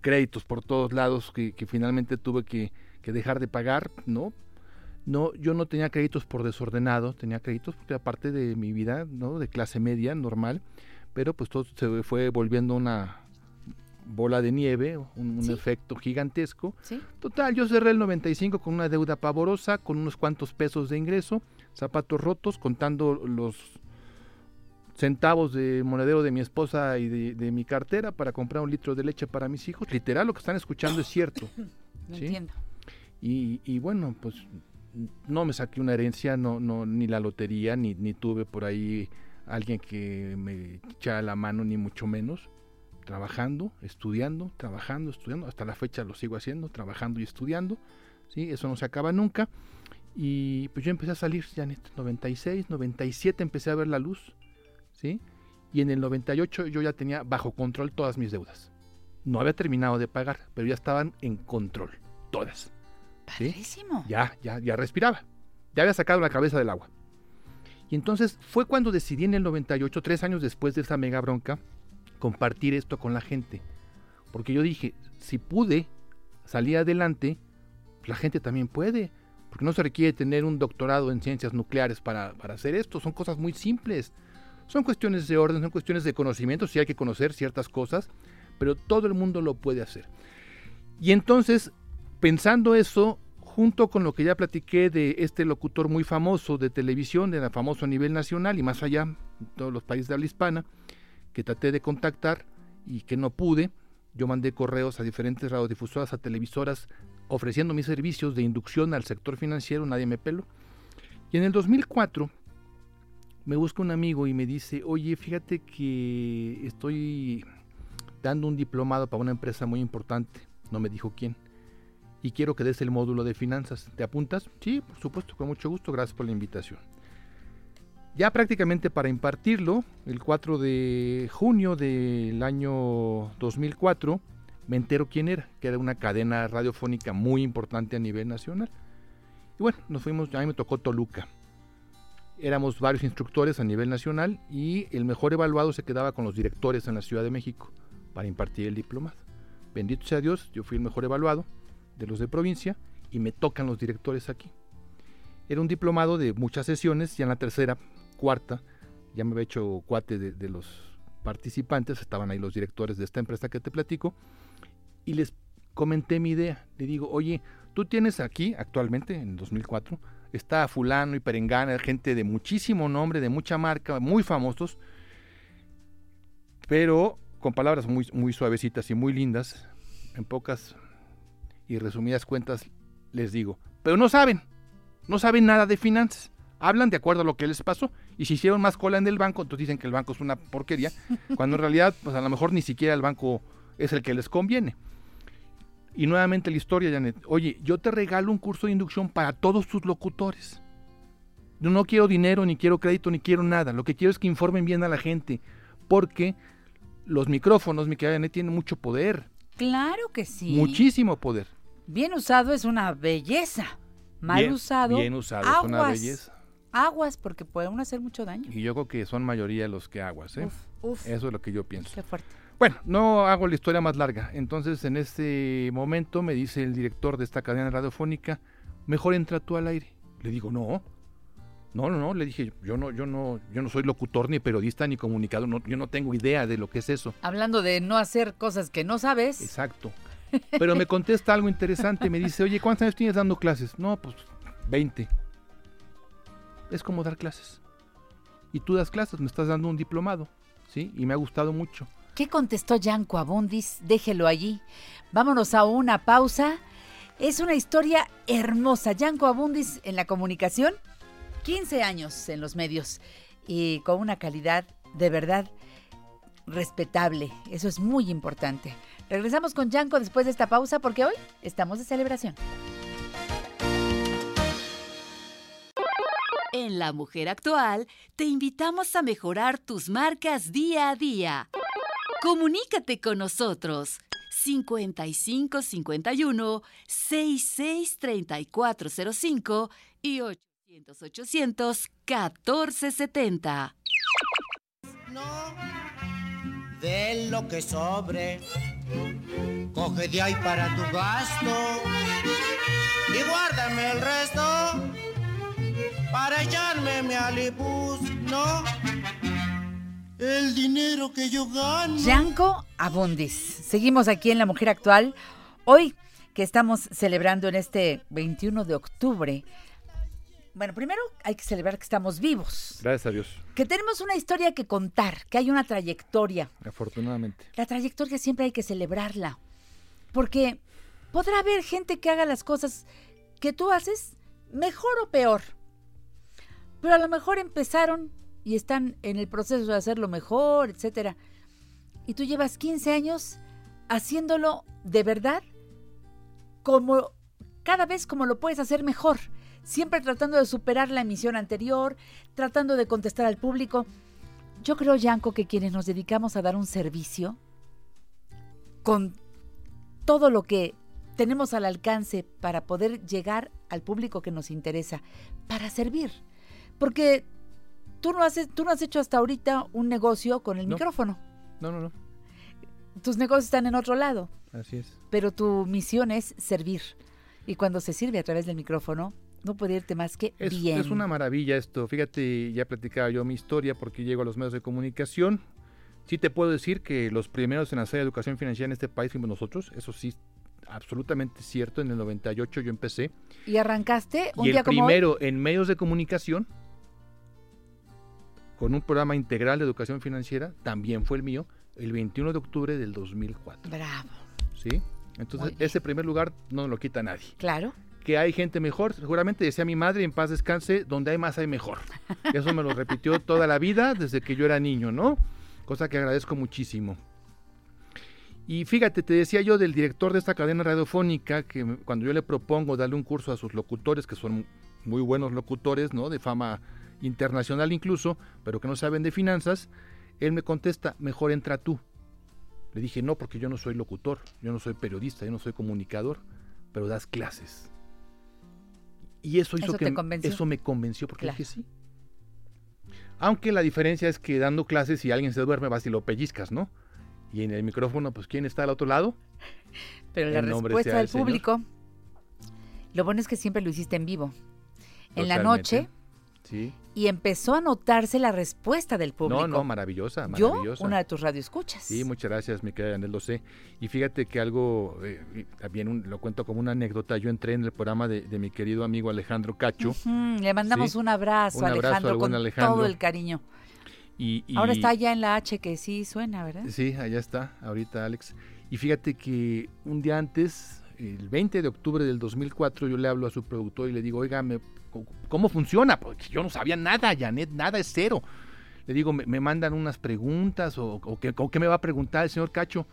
créditos por todos lados que, que finalmente tuve que, que dejar de pagar, ¿no? No, yo no tenía créditos por desordenado, tenía créditos porque aparte de mi vida, ¿no? De clase media, normal, pero pues todo se fue volviendo una bola de nieve, un, un Sí. efecto gigantesco. Sí, Total, yo cerré el 95 con una deuda pavorosa, con unos cuantos pesos de ingreso, zapatos rotos, contando los centavos de monedero de mi esposa y de, de mi cartera para comprar un litro de leche para mis hijos. Literal, lo que están escuchando es cierto. no Sí. entiendo. Y, y bueno, pues no me saqué una herencia, no, no, ni la lotería, ni, ni tuve por ahí alguien que me echara la mano, ni mucho menos. Trabajando, estudiando, trabajando, estudiando. Hasta la fecha lo sigo haciendo, trabajando y estudiando. ¿sí? Eso no se acaba nunca. Y pues yo empecé a salir, Janet, 96, 97 empecé a ver la luz. ¿sí? Y en el 98 yo ya tenía bajo control todas mis deudas. No había terminado de pagar, pero ya estaban en control, todas. ¿Sí? Padrísimo. Ya, ya, ya respiraba. Ya había sacado la cabeza del agua. Y entonces fue cuando decidí en el 98, tres años después de esa mega bronca, compartir esto con la gente. Porque yo dije, si pude salir adelante, la gente también puede. Porque no se requiere tener un doctorado en ciencias nucleares para, para hacer esto. Son cosas muy simples. Son cuestiones de orden, son cuestiones de conocimiento. Sí hay que conocer ciertas cosas, pero todo el mundo lo puede hacer. Y entonces, pensando eso, junto con lo que ya platiqué de este locutor muy famoso de televisión, de famoso a nivel nacional y más allá, en todos los países de habla hispana, que traté de contactar y que no pude, yo mandé correos a diferentes radiodifusoras, a televisoras, ofreciendo mis servicios de inducción al sector financiero, nadie me peló. Y en el 2004 me busca un amigo y me dice, oye, fíjate que estoy dando un diplomado para una empresa muy importante, no me dijo quién, y quiero que des el módulo de finanzas. ¿Te apuntas? Sí, por supuesto, con mucho gusto, gracias por la invitación. Ya prácticamente para impartirlo, el 4 de junio del año 2004, me entero quién era, que era una cadena radiofónica muy importante a nivel nacional. Y bueno, nos fuimos, a mí me tocó Toluca. éramos varios instructores a nivel nacional y el mejor evaluado se quedaba con los directores en la Ciudad de México para impartir el diplomado. Bendito sea Dios, yo fui el mejor evaluado de los de provincia y me tocan los directores aquí. Era un diplomado de muchas sesiones, ya en la tercera, cuarta, ya me había hecho cuate de, de los participantes, estaban ahí los directores de esta empresa que te platico, y les comenté mi idea. Le digo, oye, tú tienes aquí actualmente, en 2004, está fulano y perengana, gente de muchísimo nombre, de mucha marca, muy famosos, pero con palabras muy, muy suavecitas y muy lindas, en pocas y resumidas cuentas les digo, pero no saben, no saben nada de finanzas. Hablan de acuerdo a lo que les pasó y si hicieron más cola en el banco, entonces dicen que el banco es una porquería, cuando en realidad, pues a lo mejor ni siquiera el banco es el que les conviene. Y nuevamente la historia, Janet. Oye, yo te regalo un curso de inducción para todos tus locutores. Yo no quiero dinero, ni quiero crédito, ni quiero nada. Lo que quiero es que informen bien a la gente. Porque los micrófonos, mi querida Janet, tienen mucho poder. Claro que sí. Muchísimo poder. Bien usado es una belleza. Mal Bien- usado. bien usado, es una aguas. belleza. Aguas, porque pueden hacer mucho daño. Y yo creo que son mayoría los que aguas, ¿eh? Uf, uf, Eso es lo que yo pienso. qué fuerte. Bueno, no hago la historia más larga. Entonces, en este momento me dice el director de esta cadena radiofónica, mejor entra tú al aire. Le digo, no. No, no, no, le dije, yo no, yo no, yo no soy locutor ni periodista ni comunicador, no, yo no tengo idea de lo que es eso. Hablando de no hacer cosas que no sabes. Exacto. Pero me contesta algo interesante, me dice, oye, ¿cuántos años tienes dando clases? No, pues 20. Es como dar clases. Y tú das clases, me estás dando un diplomado, ¿sí? Y me ha gustado mucho. ¿Qué contestó Yanko Abundis? Déjelo allí. Vámonos a una pausa. Es una historia hermosa. Yanko Abundis en la comunicación, 15 años en los medios y con una calidad de verdad respetable. Eso es muy importante. Regresamos con Yanko después de esta pausa porque hoy estamos de celebración. En La Mujer Actual te invitamos a mejorar tus marcas día a día. Comunícate con nosotros 55 51 66 3405 y 800 800 1470. No, de lo que sobre, coge de ahí para tu gasto y guárdame el resto para echarme mi alibus, no. El dinero que yo gano. Yanko Abundis. Seguimos aquí en La Mujer Actual. Hoy que estamos celebrando en este 21 de octubre. Bueno, primero hay que celebrar que estamos vivos, Gracias a Dios, que tenemos una historia que contar, que hay una trayectoria. afortunadamente. La trayectoria siempre hay que celebrarla, porque podrá haber gente que haga las cosas que tú haces mejor o peor, pero a lo mejor empezaron y están en el proceso de hacerlo mejor, etcétera. Y tú llevas 15 años haciéndolo de verdad como cada vez como lo puedes hacer mejor, siempre tratando de superar la emisión anterior, tratando de contestar al público. Yo creo, Yanko, que quienes nos dedicamos a dar un servicio con todo lo que tenemos al alcance para poder llegar al público que nos interesa, para servir. Porque tú no, haces, tú no has hecho hasta ahorita un negocio con el No. micrófono. No, no, no, Tus negocios están en otro lado, así es. pero tu misión es servir. Y cuando se sirve a través del micrófono, no puede irte más que Es, bien. es una maravilla esto. Fíjate, ya platicaba yo mi historia porque llego a los medios de comunicación. Sí te puedo decir que los primeros en hacer educación financiera en este país fuimos nosotros. Eso sí, absolutamente cierto. En el 98 yo empecé. Y arrancaste un y día el como hoy. primero en medios de comunicación, con un programa integral de educación financiera, también fue el mío, el 21 de octubre del 2004. Bravo, ¿Sí? Entonces, ese primer lugar no lo quita nadie. claro. Que hay gente mejor. Seguramente decía mi madre, en paz descanse, donde hay más hay mejor. Eso me lo repitió toda la vida desde que yo era niño, ¿no? Cosa que agradezco muchísimo. Y fíjate, te decía yo del director de esta cadena radiofónica que cuando yo le propongo darle un curso a sus locutores, que son muy buenos locutores, ¿no? De fama internacional incluso, pero que no saben de finanzas, él me contesta, mejor entra tú. Le dije, no, porque yo no soy locutor, yo no soy periodista, yo no soy comunicador, pero das clases. Y eso hizo ¿Eso que eso me convenció porque Claro. dije sí. Aunque la diferencia es que dando clases, si alguien se duerme, vas y lo pellizcas, ¿no? Y en el micrófono, pues, ¿quién está al otro lado? Pero la respuesta del Señor. público, lo bueno es que siempre lo hiciste en vivo. En la noche Sí. Y empezó a notarse la respuesta del público. No, no, maravillosa, Yo, una de tus radioescuchas. Sí, muchas gracias, mi querida Yanel, lo sé. Y fíjate que algo, eh, también un- lo cuento como una anécdota, yo entré en el programa de, de mi querido amigo Alejandro Cacho. Le mandamos Sí. un abrazo, Un abrazo Alejandro, con Alejandro. todo el cariño. Y, y- Ahora está ya en la H que sí suena, ¿verdad? Sí, allá está, ahorita Alex. Y fíjate que un día antes, el 20 de octubre del 2004, yo le hablo a su productor y le digo, oiga, ¿cómo funciona? Porque yo no sabía nada, Janet, nada es cero. Le digo, me, me mandan unas preguntas o, o qué, o qué me va a preguntar el señor Cacho.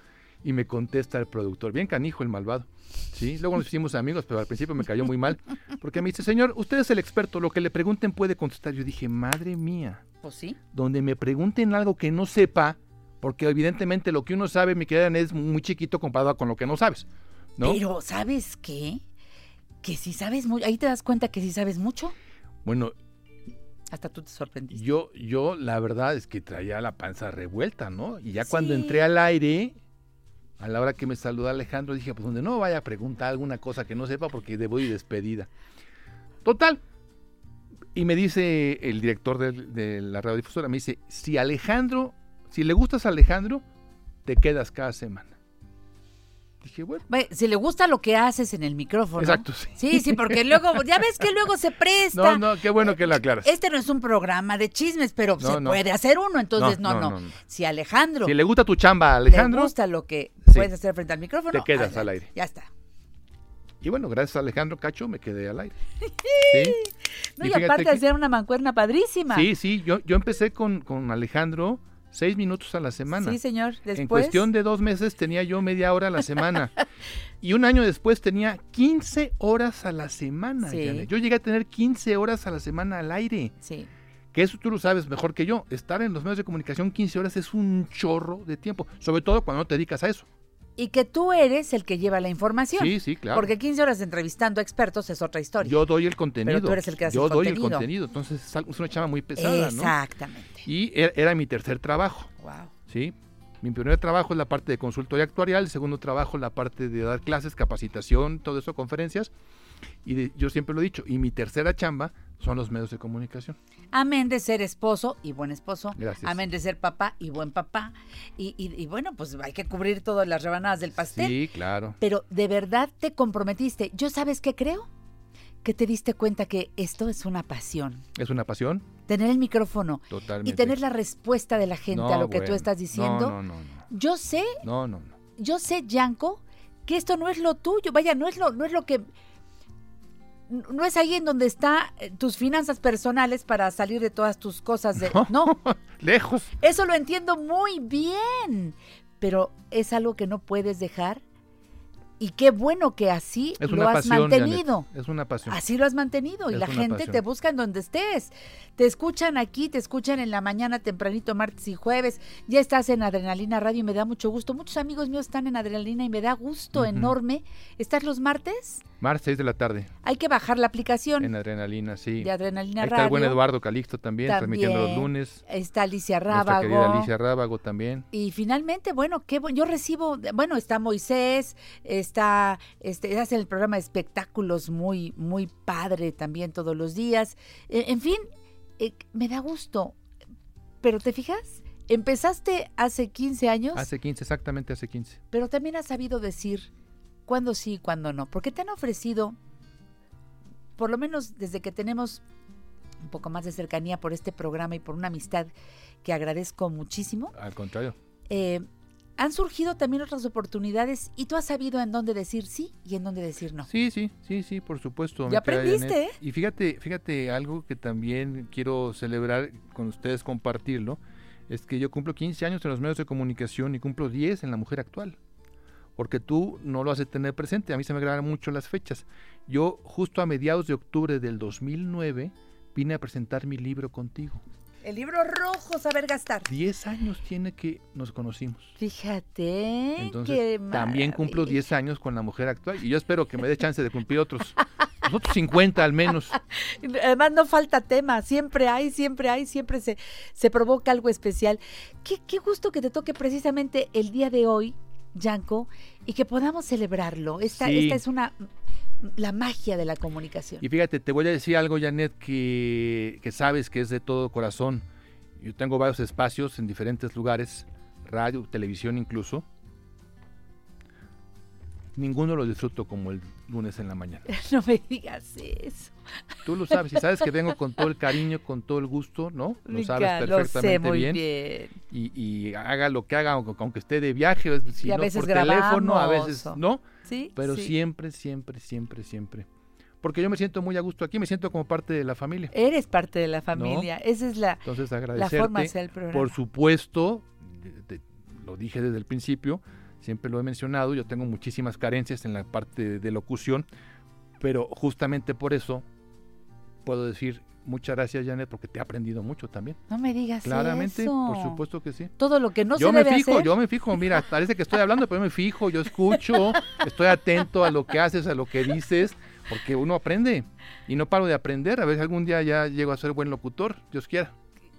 Y me contesta el productor, bien canijo el malvado. Sí, luego nos hicimos amigos, pero al principio me cayó muy mal. Porque me dice, señor, usted es el experto, lo que le pregunten puede contestar. Yo dije, madre mía Pues sí. donde me pregunten algo que no sepa, porque evidentemente lo que uno sabe, mi querida es muy chiquito comparado con lo que no sabes, ¿no? Pero, ¿sabes qué? Que si sabes mucho, ahí te das cuenta que si sabes mucho, Bueno, hasta tú te sorprendiste. yo, yo la verdad es que traía la panza revuelta, ¿no? Y ya cuando entré al aire, a la hora que me saluda Alejandro, dije, pues donde no vaya a preguntar alguna cosa que no sepa, porque debo ir despedida. Total. Y me dice el director del- de, la radiodifusora, me dice, si Alejandro, si le gustas a Alejandro, te quedas cada semana. Dije, bueno. Ve, Si le gusta lo que haces en el micrófono. Exacto, sí. Sí, sí, porque luego, ya ves que luego se presta. No, no, qué bueno que lo aclaras. Este no es un programa de chismes, pero No, se no. puede hacer uno, entonces No, no. Si Alejandro Si le gusta tu chamba a le Alejandro, gusta lo que Sí. puedes hacer frente al micrófono, Te quedas adelante. al aire. Ya está. y bueno, gracias a Alejandro Cacho me quedé al aire. Sí, No, Y aparte que- ser una mancuerna padrísima. sí, sí, yo, yo empecé con, con Alejandro seis minutos a la semana. Sí, señor. Después. En cuestión de dos meses tenía yo media hora a la semana. y un año después tenía 15 horas a la semana. Sí. Yo llegué a tener 15 horas a la semana al aire. Sí. Que eso tú lo sabes mejor que yo. Estar en los medios de comunicación 15 horas es un chorro de tiempo. Sobre todo cuando no te dedicas a eso. Y que tú eres el que lleva la información. Sí, sí, claro. Porque 15 horas entrevistando a expertos es otra historia. Yo doy el contenido. tú eres el que hace Yo el doy el contenido. contenido. Entonces es una chava muy pesada, ¿no? Exactamente. Y era, era mi tercer trabajo, Wow. ¿sí? Mi primer trabajo es la parte de consultoría actuarial, el segundo trabajo la parte de dar clases, capacitación, todo eso, conferencias. Y de- yo siempre lo he dicho, y mi tercera chamba son los medios de comunicación. Amén de ser esposo y buen esposo. Gracias. Amén de ser papá y buen papá. Y, y- y bueno, pues hay que cubrir todas las rebanadas del pastel. Sí, claro. Pero de verdad te comprometiste. ¿Yo sabes qué creo? Que te diste cuenta que esto es una pasión. Es una pasión, Tener el micrófono totalmente. y tener la respuesta de la gente No, a lo que tú estás diciendo. No, no, no, no. Yo sé, No, no, no. yo sé, Yanko, que esto no es lo tuyo. Vaya, no es lo, no es lo que. No es ahí en donde está eh, tus finanzas personales para salir de todas tus cosas de. no Lejos. Eso lo entiendo muy bien, pero es algo que no puedes dejar y qué bueno que así Es lo has pasión. mantenido. Janet, Es una pasión. Así lo has mantenido y la gente pasión. te busca en donde estés. Te escuchan aquí, te escuchan en la mañana tempranito, martes y jueves. Ya estás en Adrenalina Radio y me da mucho gusto. Muchos amigos míos están en Adrenalina y me da gusto enorme. ¿Estás los martes? Mar, 6 de la tarde, Hay que bajar la aplicación en Adrenalina, sí. de Adrenalina Ahí está Radio. el buen Eduardo Calixto también, transmitiendo los También. lunes. Está Alicia Nuestra querida Rábago. Alicia Rábago también. Y finalmente, bueno, qué bu- yo recibo, bueno, está Moisés, está, este, hace el programa de espectáculos muy, muy padre también todos los días. Eh, en fin, eh, me da gusto. Pero ¿te fijas? Empezaste hace 15 años, Hace 15, exactamente hace 15. pero también has sabido decir cuándo sí y cuándo no. Porque te han ofrecido, por lo menos desde que tenemos un poco más de cercanía por este programa y por una amistad que agradezco muchísimo, Al contrario. eh, han surgido también otras oportunidades y tú has sabido en dónde decir sí y en dónde decir no. Sí, sí, sí, sí, por supuesto. Ya aprendiste. ¿eh? Y fíjate, fíjate, algo que también quiero celebrar con ustedes, compartirlo, es que yo cumplo 15 años en los medios de comunicación y cumplo 10 en la mujer actual. Porque tú no lo has de tener presente, a mí se me graban mucho las fechas. Yo justo a mediados de octubre del 2009 vine a presentar mi libro contigo. El libro rojo, saber gastar. 10 años tiene que nos conocimos. Fíjate. Entonces, qué también cumplo. 10 años con la mujer actual y yo espero que me dé chance de cumplir otros Los otros 50 al menos. Además no falta tema, siempre hay, siempre hay, siempre se, se provoca algo especial. Qué, qué gusto que te toque precisamente el día de hoy, Yanko, y que podamos celebrarlo. Esta, Sí. esta es una la magia de la comunicación. Y fíjate, te voy a decir algo, Janet, que, que sabes que es de todo corazón. Yo tengo varios espacios en diferentes lugares, radio, televisión incluso. Ninguno lo disfruto como el lunes en la mañana. No me digas eso. Tú lo sabes y sabes que vengo con todo el cariño, con todo el gusto, ¿no? Lo sabes Mica, lo perfectamente sé muy bien. bien. Y, y haga lo que haga, aunque esté de viaje, si Y a no veces por teléfono, a veces no, Sí, pero sí. siempre, siempre, siempre, siempre. Porque yo me siento muy a gusto aquí, me siento como parte de la familia. Eres parte de la familia. Esa es la, Entonces la agradecerte. forma de hacer el programa. Por supuesto, de- de- lo dije desde el principio, siempre lo he mencionado, yo tengo muchísimas carencias en la parte de, locución, pero justamente por eso puedo decir muchas gracias, Janet, porque te he aprendido mucho también. No me digas Claramente, eso. por supuesto que sí. Todo lo que no yo se me debe fijo, hacer. yo me fijo, mira, parece que estoy hablando, pero yo me fijo, yo escucho, estoy atento a lo que haces, a lo que dices, porque uno aprende y no paro de aprender, a ver si algún día ya llego a ser buen locutor, Dios quiera,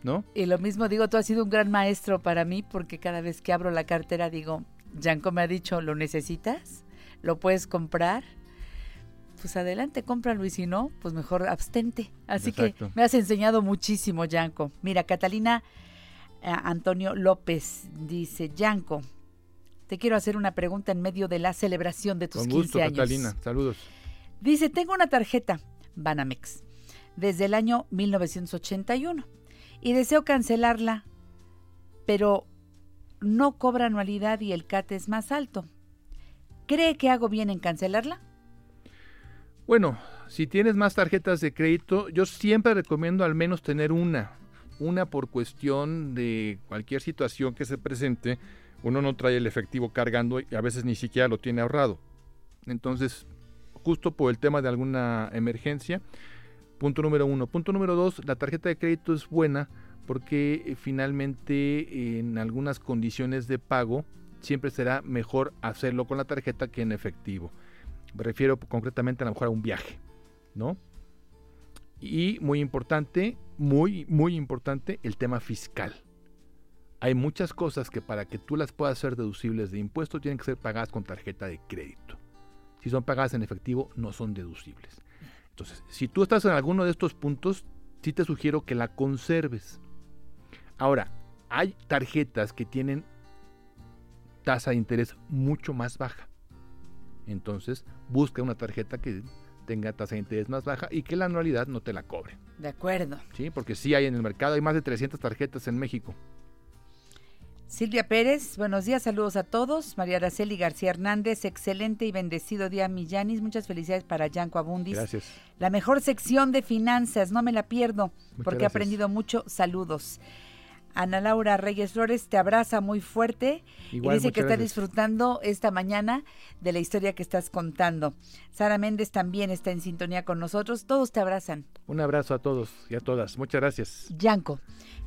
¿no? Y lo mismo digo, tú has sido un gran maestro para mí porque cada vez que abro la cartera digo, Yanko me ha dicho, ¿lo necesitas? ¿Lo puedes comprar? Pues adelante, cómpralo y si no, pues mejor abstente. Así Exacto. que me has enseñado muchísimo, Yanko. Mira, Catalina eh, Antonio López dice, Yanko, te quiero hacer una pregunta en medio de la celebración de tus Con 15 gusto, años. Catalina, saludos. Dice, tengo una tarjeta Banamex desde el año 1981 y deseo cancelarla, pero no cobra anualidad y el CAT es más alto. ¿Cree que hago bien en cancelarla? Bueno, si tienes más tarjetas de crédito, yo siempre recomiendo al menos tener una. Una por cuestión de cualquier situación que se presente. Uno no trae el efectivo cargando y a veces ni siquiera lo tiene ahorrado. Entonces, justo por el tema de alguna emergencia. Punto número uno. Punto número dos, la tarjeta de crédito es buena porque eh, finalmente en algunas condiciones de pago siempre será mejor hacerlo con la tarjeta que en efectivo. Me refiero concretamente a lo mejor a un viaje, ¿no? Y muy importante, muy, muy importante, el tema fiscal. Hay muchas cosas que para que tú las puedas hacer deducibles de impuestos tienen que ser pagadas con tarjeta de crédito. Si son pagadas en efectivo, no son deducibles. Entonces, si tú estás en alguno de estos puntos, sí te sugiero que la conserves. Ahora, hay tarjetas que tienen tasa de interés mucho más baja. Entonces, busca una tarjeta que tenga tasa de interés más baja y que la anualidad no te la cobre. De acuerdo. ¿sí? Porque sí hay en el mercado, hay más de 300 tarjetas en México. Silvia Pérez, buenos días, saludos a todos. María Araceli García Hernández, excelente y bendecido día, Millanis. Muchas felicidades para Yanko Abundis. Gracias. La mejor sección de finanzas, no me la pierdo, porque he aprendido mucho. Saludos. Ana Laura Reyes Flores te abraza muy fuerte Igual, y dice que está gracias. disfrutando esta mañana de la historia que estás contando. Sara Méndez también está en sintonía con nosotros. Todos te abrazan. Un abrazo a todos y a todas. Muchas gracias. Yanko,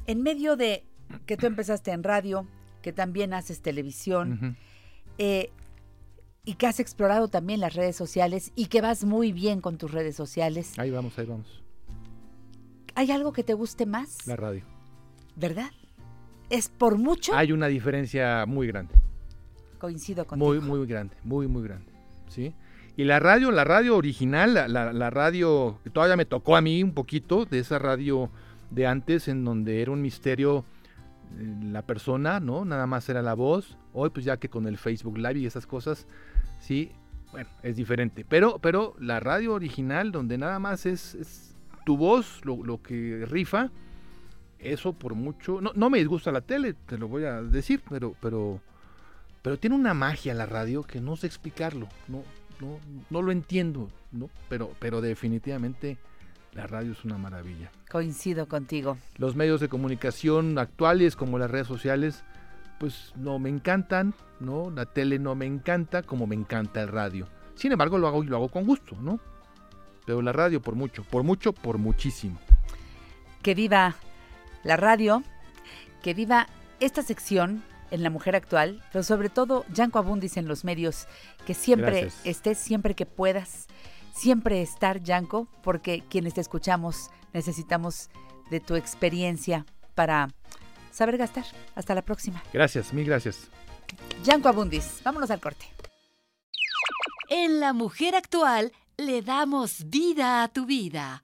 en medio de que tú empezaste en radio, que también haces televisión, eh, y que has explorado también las redes sociales y que vas muy bien con tus redes sociales, Ahí vamos, ahí vamos. ¿hay algo que te guste más? La radio. ¿Verdad? ¿Es por mucho? Hay una diferencia muy grande. Coincido contigo. Muy, muy grande, muy, muy grande. ¿sí? Y la radio, la radio original, la, la- la radio que todavía me tocó a mí un poquito, de esa radio de antes, en donde era un misterio eh, la persona, ¿no? Nada más era la voz. Hoy, pues ya que con el Facebook Live y esas cosas, sí, bueno, es diferente. Pero, pero la radio original, donde nada más es, es tu voz, lo, lo que rifa, eso por mucho. No, no me disgusta la tele, te lo voy a decir, pero, pero, pero tiene una magia la radio que no sé explicarlo. No, no, no lo entiendo, ¿no? Pero, pero definitivamente la radio es una maravilla. Coincido contigo. Los medios de comunicación actuales, como las redes sociales, pues no me encantan, ¿no? La tele no me encanta como me encanta el radio. Sin embargo, lo hago y lo hago con gusto, ¿no? Pero la radio por mucho, por mucho, por muchísimo. Que viva la radio, que viva esta sección en La Mujer Actual, pero sobre todo Yanko Abundis en los medios, que siempre Gracias. estés, siempre que puedas, siempre estar, Yanko, porque quienes te escuchamos necesitamos de tu experiencia para saber gastar. Hasta la próxima. Gracias, mil gracias. Yanko Abundis, vámonos al corte. En La Mujer Actual le damos vida a tu vida.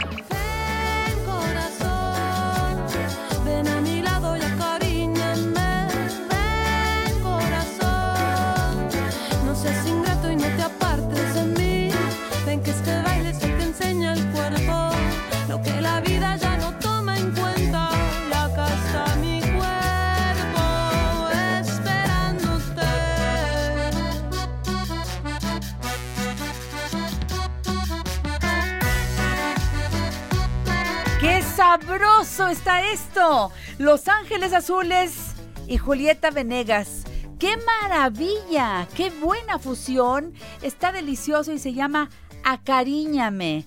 Sabroso está esto! Los Ángeles Azules y Julieta Venegas. ¡Qué maravilla! ¡Qué buena fusión! Está delicioso y se llama Acariñame.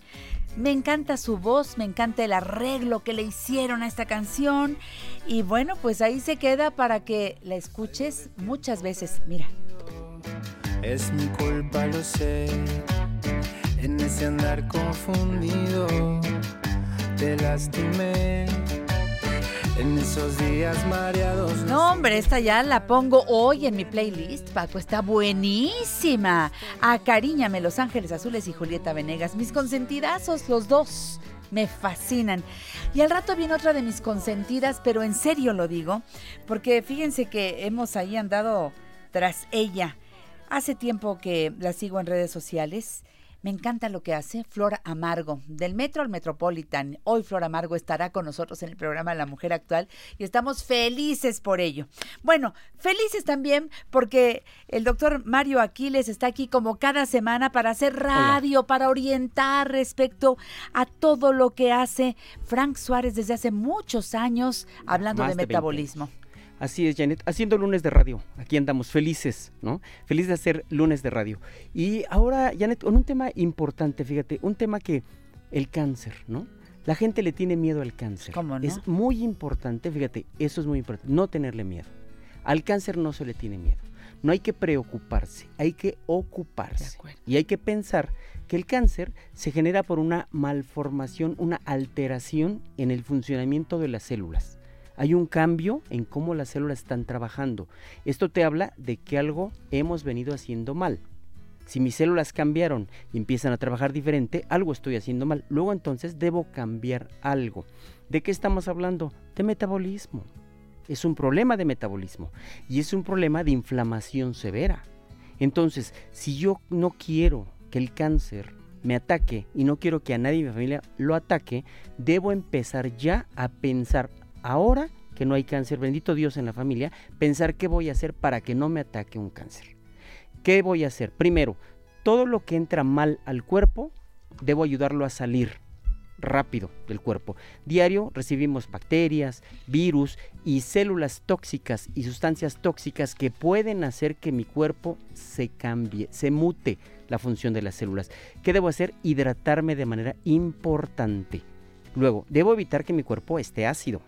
Me encanta su voz, me encanta el arreglo que le hicieron a esta canción. Y bueno, pues ahí se queda para que la escuches muchas veces. Mira. Es mi culpa, lo sé. En ese andar confundido, te lastimé. En esos días mareados. No, hombre, esta ya la pongo hoy en mi playlist, Paco. Está buenísima. Acariñame, Los Ángeles Azules y Julieta Venegas. Mis consentidazos, los dos. Me fascinan. Y al rato viene otra de mis consentidas, pero en serio lo digo, porque fíjense que hemos ahí andado tras ella. Hace tiempo que la sigo en redes sociales. Me encanta lo que hace Flor Amargo, del Metro al Metropolitan. Hoy Flor Amargo estará con nosotros en el programa La Mujer Actual y estamos felices por ello. Bueno, felices también porque el doctor Mario Aquiles está aquí como cada semana para hacer radio, para orientar respecto a todo lo que hace Frank Suárez desde hace muchos años hablando Más de de 20 metabolismo. Así es, Janet, haciendo lunes de radio. Aquí andamos felices, ¿no? Felices de hacer lunes de radio. Y ahora, Janet, con un tema importante, fíjate, un tema que el cáncer, ¿no? La gente le tiene miedo al cáncer. ¿Cómo no? Es muy importante, fíjate, eso es muy importante, no tenerle miedo. Al cáncer no se le tiene miedo. No hay que preocuparse, hay que ocuparse. Y hay que pensar que el cáncer se genera por una malformación, una alteración en el funcionamiento de las células. Hay un cambio en cómo las células están trabajando. Esto te habla de que algo hemos venido haciendo mal. Si mis células cambiaron y empiezan a trabajar diferente, algo estoy haciendo mal. Luego entonces debo cambiar algo. ¿De qué estamos hablando? De metabolismo. Es un problema de metabolismo y es un problema de inflamación severa. Entonces, si yo no quiero que el cáncer me ataque y no quiero que a nadie de mi familia lo ataque, debo empezar ya a pensar, ahora que no hay cáncer, bendito Dios en la familia, pensar qué voy a hacer para que no me ataque un cáncer. ¿Qué voy a hacer? Primero, todo lo que entra mal al cuerpo, debo ayudarlo a salir rápido del cuerpo. Diario recibimos bacterias, virus y células tóxicas y sustancias tóxicas que pueden hacer que mi cuerpo se cambie, se mute la función de las células. ¿Qué debo hacer? Hidratarme de manera importante. Luego, debo evitar que mi cuerpo esté ácido.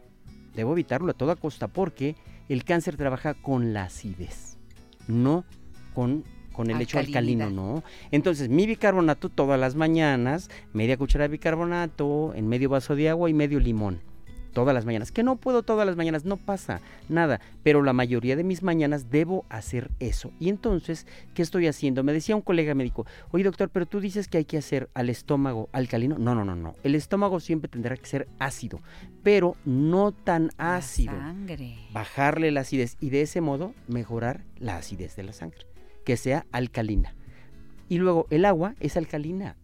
Debo evitarlo a toda costa porque el cáncer trabaja con la acidez, no con, con el hecho alcalino, no. Entonces, mi bicarbonato todas las mañanas, media cuchara de bicarbonato, en medio vaso de agua y medio limón. Todas las mañanas. Que no puedo todas las mañanas, no pasa nada. Pero la mayoría de mis mañanas debo hacer eso. Y entonces, ¿qué estoy haciendo? Me decía un colega médico, oye doctor, pero tú dices que hay que hacer al estómago alcalino. No, no, no, no. El estómago siempre tendrá que ser ácido, pero no tan La ácido sangre. bajarle la acidez y de ese modo mejorar la acidez de la sangre, que sea alcalina. Y luego el agua es alcalina.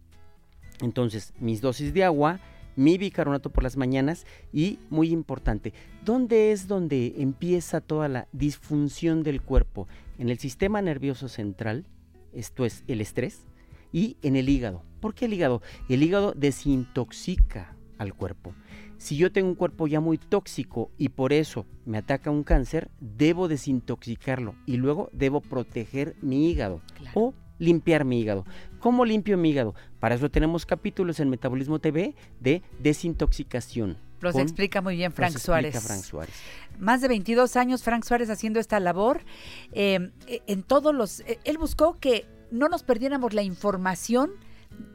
Entonces, mis dosis de agua, mi bicarbonato por las mañanas y, muy importante, ¿dónde es donde empieza toda la disfunción del cuerpo? En el sistema nervioso central, esto es el estrés, y en el hígado. ¿Por qué el hígado? El hígado desintoxica al cuerpo. Si yo tengo un cuerpo ya muy tóxico y por eso me ataca un cáncer, debo desintoxicarlo y luego debo proteger mi hígado Claro. o limpiar mi hígado. ¿Cómo limpio mi hígado? Para eso tenemos capítulos en Metabolismo TV de desintoxicación. Los con- explica muy bien Frank Suárez. Frank Suárez. Más de 22 años Frank Suárez haciendo esta labor. eh, en todos los... eh, Él buscó que no nos perdiéramos la información.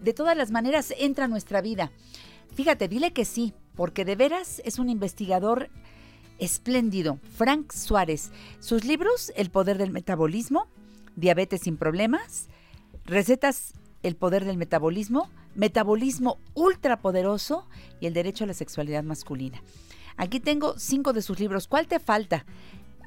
De todas las maneras entra a nuestra vida. Fíjate, dile que sí, porque de veras es un investigador espléndido. Frank Suárez. Sus libros, El poder del metabolismo, Diabetes sin problemas, Recetas, El poder del metabolismo, Metabolismo ultrapoderoso y El derecho a la sexualidad masculina. Aquí tengo cinco de sus libros. ¿Cuál te falta?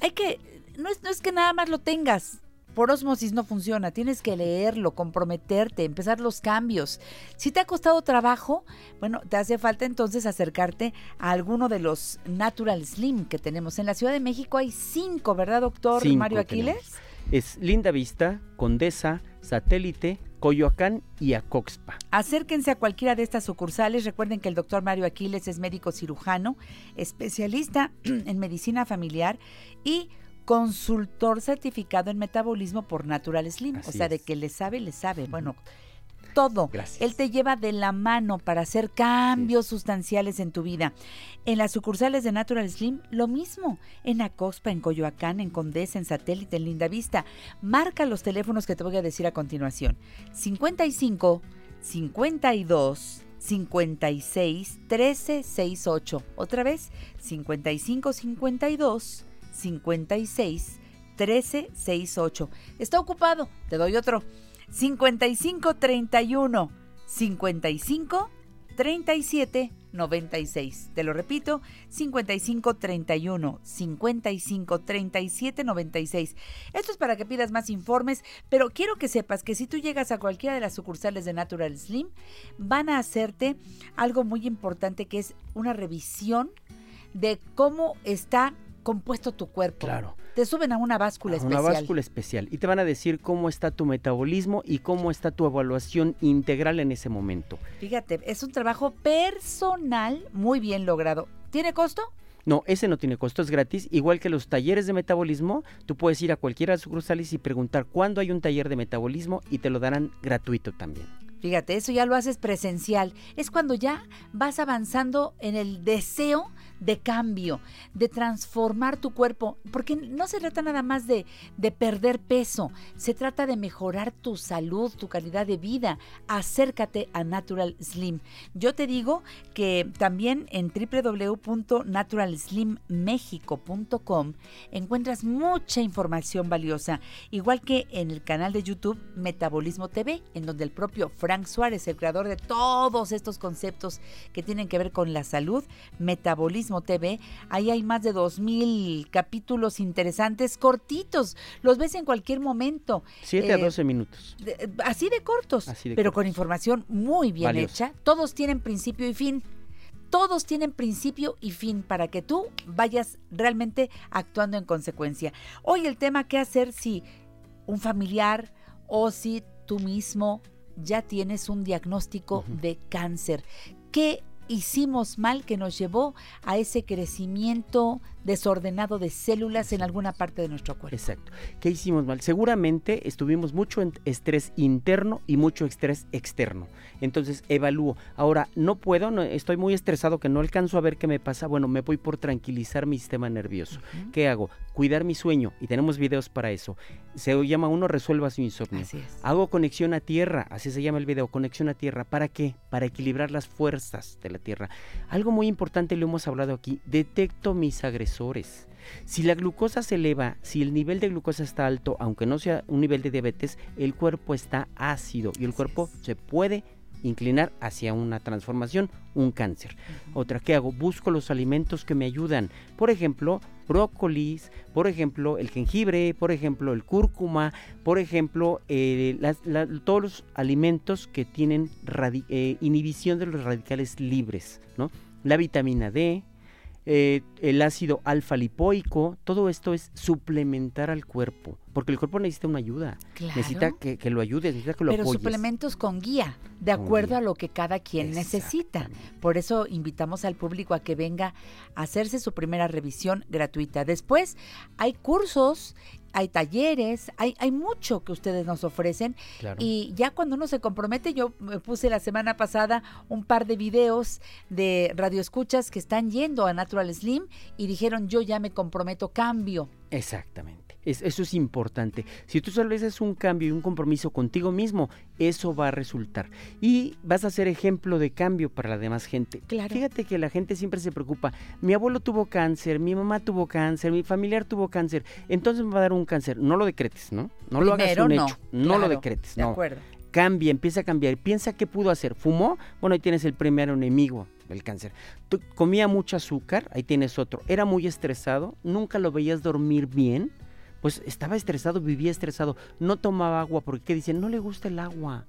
Hay que, no es, no es que nada más lo tengas. Por osmosis no funciona, tienes que leerlo, comprometerte, empezar los cambios. Si te ha costado trabajo, bueno, te hace falta entonces acercarte a alguno de los Natural Slim que tenemos. En la Ciudad de México hay cinco, ¿verdad, doctor Cinco Mario Aquiles? tenemos. Es Linda Vista, Condesa, Satélite, Coyoacán y Acoxpa. Acérquense a cualquiera de estas sucursales. Recuerden que el doctor Mario Aquiles es médico cirujano, especialista en medicina familiar y consultor certificado en metabolismo por Natural Slim. o sea, de que le sabe, le sabe. Bueno, todo. Gracias. Él te lleva de la mano para hacer cambios sustanciales en tu vida. En las sucursales de Natural Slim, lo mismo. En Acoxpa, en Coyoacán, en Condesa, en Satélite, en Lindavista. Marca los teléfonos que te voy a decir a continuación. 55 52 56 13 68. Otra vez, 55 52 56 13 68. Está ocupado, te doy otro. 55 31 55 37 96. Te lo repito, 55 31 55 37 96. Esto es para que pidas más informes, pero quiero que sepas que si tú llegas a cualquiera de las sucursales de Natural Slim, van a hacerte algo muy importante que es una revisión de cómo está compuesto tu cuerpo. Claro. Te suben a una báscula a especial. Una báscula especial. Y te van a decir cómo está tu metabolismo y cómo está tu evaluación integral en ese momento. Fíjate, es un trabajo personal muy bien logrado. ¿Tiene costo? No, ese no tiene costo, es gratis. Igual que los talleres de metabolismo, tú puedes ir a cualquiera de las sucursales y preguntar cuándo hay un taller de metabolismo y te lo darán gratuito también. Fíjate, eso ya lo haces presencial. Es cuando ya vas avanzando en el deseo de cambio, de transformar tu cuerpo, porque no se trata nada más de, de perder peso, se trata de mejorar tu salud, tu calidad de vida. Acércate a Natural Slim. Yo te digo que también en www.naturalslimmexico.com encuentras mucha información valiosa, igual que en el canal de YouTube Metabolismo TV, en donde el propio Frank Suárez, el creador de todos estos conceptos que tienen que ver con la salud, Metabolismo TV, ahí hay más de 2.000 capítulos interesantes, cortitos, los ves en cualquier momento. 7 a Eh, 12 minutos. de- así de cortos, Así de pero cortos. con información muy bien Valiosa. hecha. Todos tienen principio y fin. Todos tienen principio y fin para que tú vayas realmente actuando en consecuencia. Hoy el tema qué hacer si un familiar o si tú mismo ya tienes un diagnóstico de cáncer. ¿Qué hicimos mal que nos llevó a ese crecimiento desordenado de células en alguna parte de nuestro cuerpo? Exacto. ¿Qué hicimos mal? Seguramente estuvimos mucho en estrés interno y mucho estrés externo. Entonces evalúo. Ahora, no puedo, no- estoy muy estresado que no alcanzo a ver qué me pasa. Bueno, me voy por tranquilizar mi sistema nervioso. ¿Qué hago? Cuidar mi sueño y tenemos videos para eso. Se llama uno Resuelva su insomnio. Así es. Hago conexión a tierra, así se llama el video, conexión a tierra. ¿Para qué? Para equilibrar las fuerzas de la tierra. Algo muy importante, lo hemos hablado aquí, detecto mis agresores. Si la glucosa se eleva, si el nivel de glucosa está alto, aunque no sea un nivel de diabetes, el cuerpo está ácido y el Así cuerpo es. se puede inclinar hacia una transformación, un cáncer. Otra, ¿qué hago? Busco los alimentos que me ayudan. Por ejemplo, brócolis, por ejemplo, el jengibre, por ejemplo, el cúrcuma, por ejemplo, eh, las- la- todos los alimentos que tienen eh, inhibición de los radicales libres, ¿no? La vitamina D, eh, el ácido alfa lipoico, todo esto es suplementar al cuerpo, porque el cuerpo necesita una ayuda, Claro. necesita que, que lo ayudes, necesita que lo Pero apoyes. suplementos con guía, de Con acuerdo guía. a lo que cada quien necesita. Por eso invitamos al público a que venga a hacerse su primera revisión gratuita. Después hay cursos hay talleres, hay, hay mucho que ustedes nos ofrecen. Claro. Y ya cuando uno se compromete, yo me puse la semana pasada un par de videos de radioescuchas que están yendo a Natural Slim y dijeron, yo ya me comprometo, cambio. Exactamente. Es- eso es importante. Si tú solo haces un cambio y un compromiso contigo mismo, eso va a resultar. Y vas a ser ejemplo de cambio para la demás gente. Claro. Fíjate que la gente siempre se preocupa. Mi abuelo tuvo cáncer, mi mamá tuvo cáncer, mi familiar tuvo cáncer. Entonces me va a dar un cáncer. No lo decretes, ¿no? No lo hagas un no. hecho. No lo decretes. De no. acuerdo. Cambia, empieza a cambiar. Piensa qué pudo hacer. ¿Fumó? Bueno, ahí tienes el primer enemigo del cáncer. Tú comía mucho azúcar, ahí tienes otro. Era muy estresado, nunca lo veías dormir bien. Pues estaba estresado, vivía estresado, no tomaba agua porque ¿qué dicen? No le gusta el agua.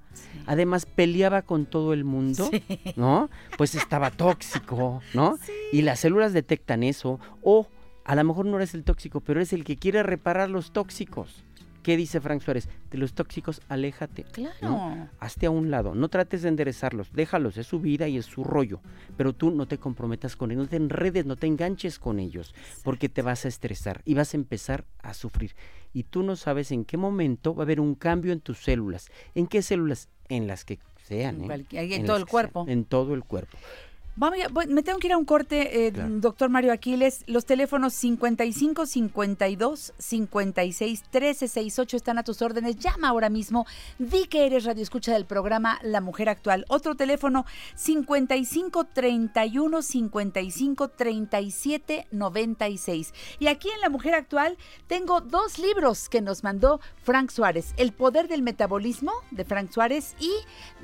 Además peleaba con todo el mundo, ¿no? Pues estaba tóxico, ¿no? Y las células detectan eso. O a lo mejor no eres el tóxico, pero eres el que quiere reparar los tóxicos. ¿Qué dice Frank Suárez? De los tóxicos, aléjate. Claro. ¿no? Hazte a un lado, no trates de enderezarlos, déjalos, es su vida y es su rollo, pero tú no te comprometas con ellos, no te enredes, no te enganches con ellos, porque te vas a estresar y vas a empezar a sufrir. Y tú no sabes en qué momento va a haber un cambio en tus células. ¿En qué células? En las que sean. En ¿eh? en las todo el sean, cuerpo. en todo el cuerpo. Vamos, voy- me tengo que ir a un corte, eh, Claro. doctor Mario Aquiles. Los teléfonos 55 52 56 13 68 están a tus órdenes. Llama ahora mismo. Di que eres radio escucha del programa La Mujer Actual. Otro teléfono 55 31 55 37 96. Y aquí en La Mujer Actual tengo dos libros que nos mandó Frank Suárez: El poder del metabolismo de Frank Suárez y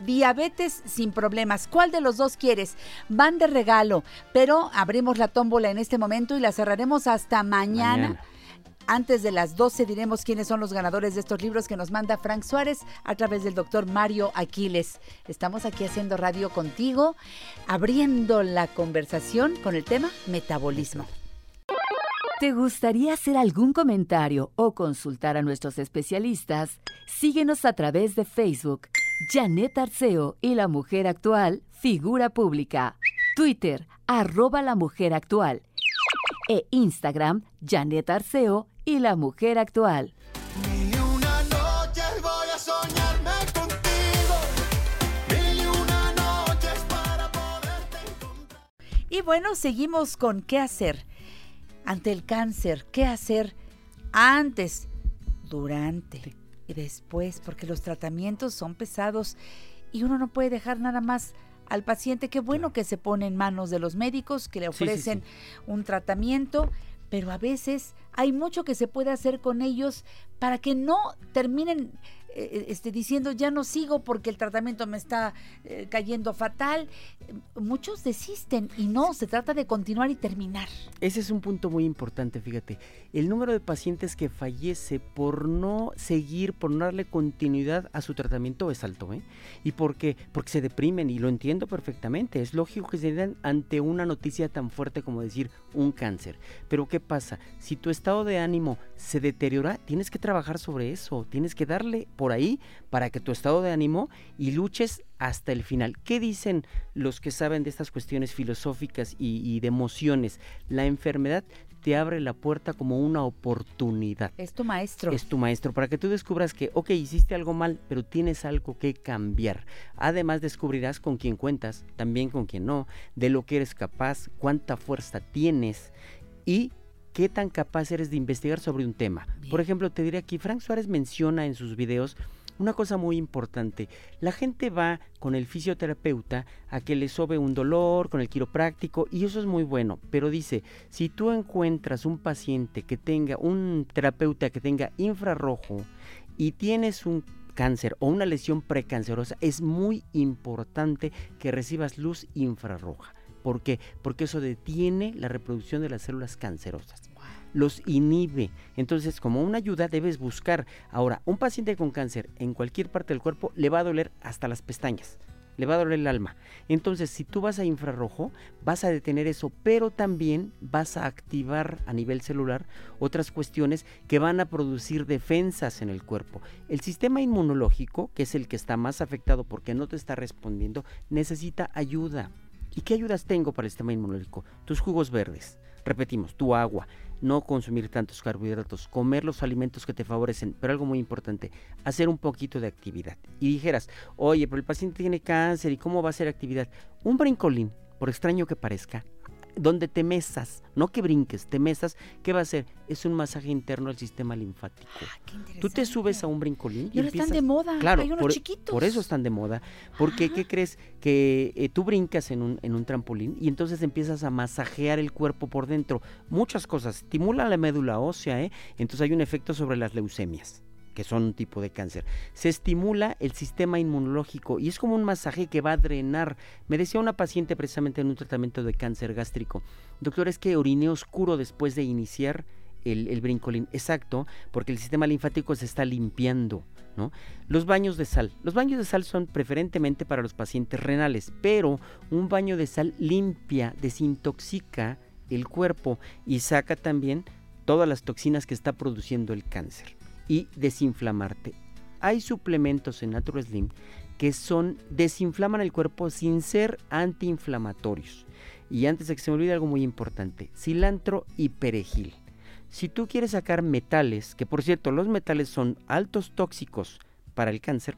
Diabetes sin problemas. ¿Cuál de los dos quieres? Van de regalo, pero abrimos la tómbola en este momento y la cerraremos hasta mañana. Mañana. Antes de las 12 diremos quiénes son los ganadores de estos libros que nos manda Frank Suárez a través del doctor Mario Aquiles. Estamos aquí haciendo radio contigo, abriendo la conversación con el tema metabolismo. ¿Te gustaría hacer algún comentario o consultar a nuestros especialistas? Síguenos a través de Facebook, Janet Arceo y la Mujer Actual, figura pública. Twitter, arroba la Mujer Actual. E Instagram, Janet Arceo y la Mujer Actual. Mil y una noches voy a soñarme contigo. Mil y una noches para poderte encontrar. Y bueno, seguimos con qué hacer ante el cáncer, qué hacer antes, durante y después, porque los tratamientos son pesados y uno no puede dejar nada más al paciente. Qué bueno que se pone en manos de los médicos, que le Sí, sí, ofrecen un tratamiento, pero a veces hay mucho que se puede hacer con ellos para que no terminen este, diciendo ya no sigo porque el tratamiento me está eh, cayendo fatal. Eh, Muchos desisten y no, se trata de continuar y terminar. Ese es un punto muy importante, fíjate. El número de pacientes que fallece por no seguir, por no darle continuidad a su tratamiento es alto, ¿eh? ¿Y por qué? Porque se deprimen y lo entiendo perfectamente. Es lógico que se den ante una noticia tan fuerte como decir un cáncer. Pero ¿qué pasa? Si tu estado de ánimo se deteriora, tienes que trabajar sobre eso. Tienes que darle por ahí para que tu estado de ánimo y luches hasta el final. ¿Qué dicen los que saben de estas cuestiones filosóficas y, y de emociones? La enfermedad te abre la puerta como una oportunidad. Es tu maestro. Es tu maestro para que tú descubras que, ok, hiciste algo mal, pero tienes algo que cambiar. Además descubrirás con quién cuentas, también con quién no, de lo que eres capaz, cuánta fuerza tienes y qué tan capaz eres de investigar sobre un tema. Por ejemplo, te diré aquí, Frank Suárez menciona en sus videos una cosa muy importante. La gente va con el fisioterapeuta a que le sobe un dolor, con el quiropráctico, y eso es muy bueno. Pero dice, si tú encuentras un paciente que tenga, un terapeuta que tenga infrarrojo y tienes un cáncer o una lesión precancerosa, es muy importante que recibas luz infrarroja. ¿Por qué? Porque eso detiene la reproducción de las células cancerosas los inhibe. Entonces, como una ayuda debes buscar. Ahora, un paciente con cáncer en cualquier parte del cuerpo le va a doler hasta las pestañas. Le va a doler el alma. Entonces, si tú vas a infrarrojo, vas a detener eso, pero también vas a activar a nivel celular otras cuestiones que van a producir defensas en el cuerpo. El sistema inmunológico, que es el que está más afectado porque no te está respondiendo, necesita ayuda. ¿Y qué ayudas tengo para el sistema inmunológico? Tus jugos verdes. Repetimos, tu agua, no consumir tantos carbohidratos, comer los alimentos que te favorecen, pero algo muy importante, hacer un poquito de actividad. Y dijeras, oye, pero el paciente tiene cáncer y cómo va a hacer actividad. Un brincolín, por extraño que parezca, donde te mesas, no que brinques, te mesas, ¿qué va a hacer? Es un masaje interno al sistema linfático. Tú te subes a un brincolín Y ahora están de moda, Claro, hay unos por, chiquitos. por eso están de moda. Porque, ¿qué crees? Que eh, tú brincas en un, en un trampolín y entonces empiezas a masajear el cuerpo por dentro. Muchas cosas. Estimula la médula ósea, ¿eh? Entonces hay un efecto sobre las leucemias que son un tipo de cáncer. Se estimula el sistema inmunológico y es como un masaje que va a drenar. Me decía una paciente precisamente en un tratamiento de cáncer gástrico, doctor, es que oriné oscuro después de iniciar el, el brincolín. Exacto, porque el sistema linfático se está limpiando. ¿no? Los baños de sal. Los baños de sal son preferentemente para los pacientes renales, pero un baño de sal limpia, desintoxica el cuerpo y saca también todas las toxinas que está produciendo el cáncer y desinflamarte. Hay suplementos en Natural Slim que son desinflaman el cuerpo sin ser antiinflamatorios. Y antes de que se me olvide algo muy importante, cilantro y perejil. Si tú quieres sacar metales, que por cierto los metales son altos tóxicos para el cáncer,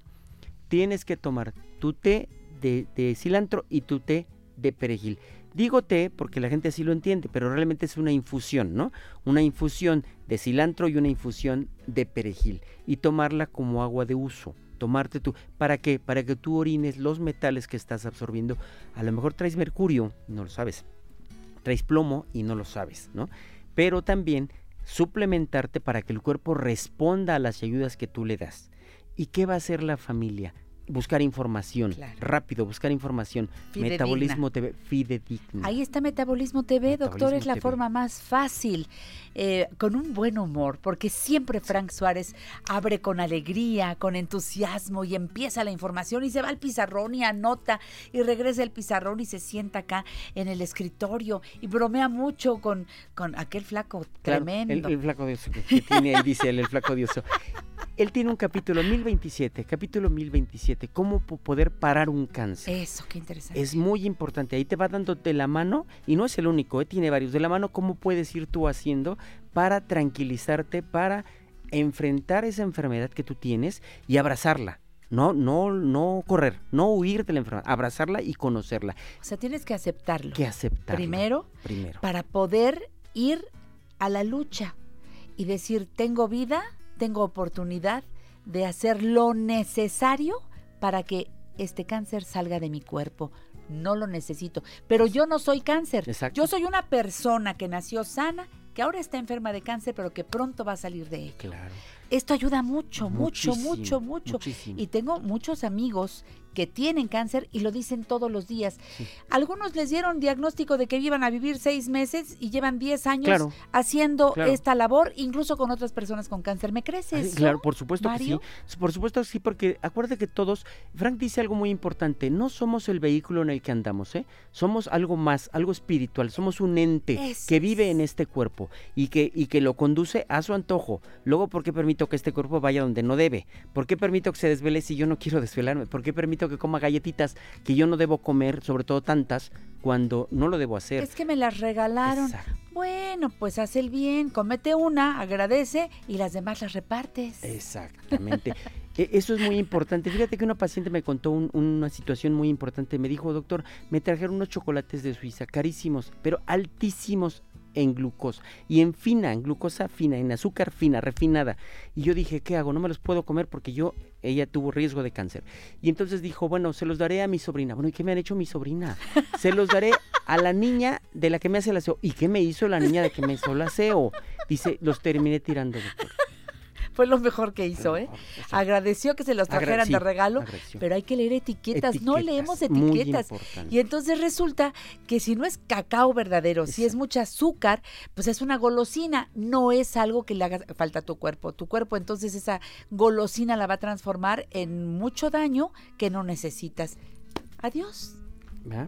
tienes que tomar tu té de, de cilantro y tu té de perejil. Digo té porque la gente así lo entiende, pero realmente es una infusión, ¿no? Una infusión de cilantro y una infusión de perejil. Y tomarla como agua de uso. Tomarte tú. ¿Para qué? Para que tú orines los metales que estás absorbiendo. A lo mejor traes mercurio, no lo sabes. Traes plomo y no lo sabes, ¿no? Pero también suplementarte para que el cuerpo responda a las ayudas que tú le das. ¿Y qué va a hacer la familia? Buscar información, Claro. rápido, buscar información. Fidedigna. Metabolismo TV, fidedigno. Ahí está Metabolismo TV, doctor, es la TV. forma más fácil, eh, con un buen humor, porque siempre Frank Suárez abre con alegría, con entusiasmo y empieza la información y se va al pizarrón y anota y regresa el pizarrón y se sienta acá en el escritorio y bromea mucho con, con aquel flaco Claro, tremendo. El, el flaco que, que tiene ahí, dice él, el flaco dioso. Él tiene un capítulo 1027, capítulo 1027, cómo po- poder parar un cáncer. Eso, qué interesante. Es muy importante, ahí te va dando de la mano, y no es el único, eh, tiene varios, de la mano cómo puedes ir tú haciendo para tranquilizarte, para enfrentar esa enfermedad que tú tienes y abrazarla. No, no, no correr, no huir de la enfermedad, abrazarla y conocerla. O sea, tienes que aceptarlo. Que aceptarla. Primero, Primero. para poder ir a la lucha y decir, tengo vida, tengo oportunidad de hacer lo necesario para que este cáncer salga de mi cuerpo. No lo necesito, pero yo no soy cáncer. Exacto. Yo soy una persona que nació sana, que ahora está enferma de cáncer, pero que pronto va a salir de ello. Claro. Esto ayuda mucho, mucho, Muchísimo, mucho, mucho. muchísimo. Y tengo muchos amigos que tienen cáncer y lo dicen todos los días. Algunos les dieron diagnóstico de que iban a vivir seis meses y llevan 10 años Claro, haciendo claro. esta labor, incluso con otras personas con cáncer. ¿Me crees eso? Claro, por supuesto Mario? que sí. Por supuesto que sí, porque acuérdate que todos, Frank dice algo muy importante, no somos el vehículo en el que andamos, ¿eh? Somos algo más, algo espiritual, somos un ente que vive en este cuerpo y que, y que lo conduce a su antojo. Luego, ¿por qué permito que este cuerpo vaya donde no debe? ¿Por qué permito que se desvele si yo no quiero desvelarme? ¿Por qué permito que coma galletitas que yo no debo comer, sobre todo tantas, cuando no lo debo hacer? Es que me las regalaron. Exacto. Bueno, pues haz el bien, comete una, agradece y las demás las repartes. Exactamente. E- Eso es muy importante. Fíjate que una paciente me contó un- una situación muy importante. Me dijo, doctor, me trajeron unos chocolates de Suiza, carísimos, pero altísimos en glucosa y en fina, en glucosa fina, en azúcar fina, refinada. Y yo dije, ¿qué hago? No me los puedo comer porque yo, ella tuvo riesgo de cáncer. Y entonces dijo, bueno, se los daré a mi sobrina. Bueno, ¿y qué me han hecho mi sobrina? Se los daré a la niña de la que me hace el aseo. ¿Y qué me hizo la niña de que me hizo el aseo? Dice, los terminé tirando, doctor. Fue lo mejor que hizo, ¿eh? Agradeció que se los trajeran de regalo, pero hay que leer etiquetas. No leemos etiquetas. Y entonces resulta que si no es cacao verdadero, si es mucha azúcar, pues es una golosina. No es algo que le haga falta a tu cuerpo. Tu cuerpo entonces esa golosina la va a transformar en mucho daño que no necesitas. Adiós.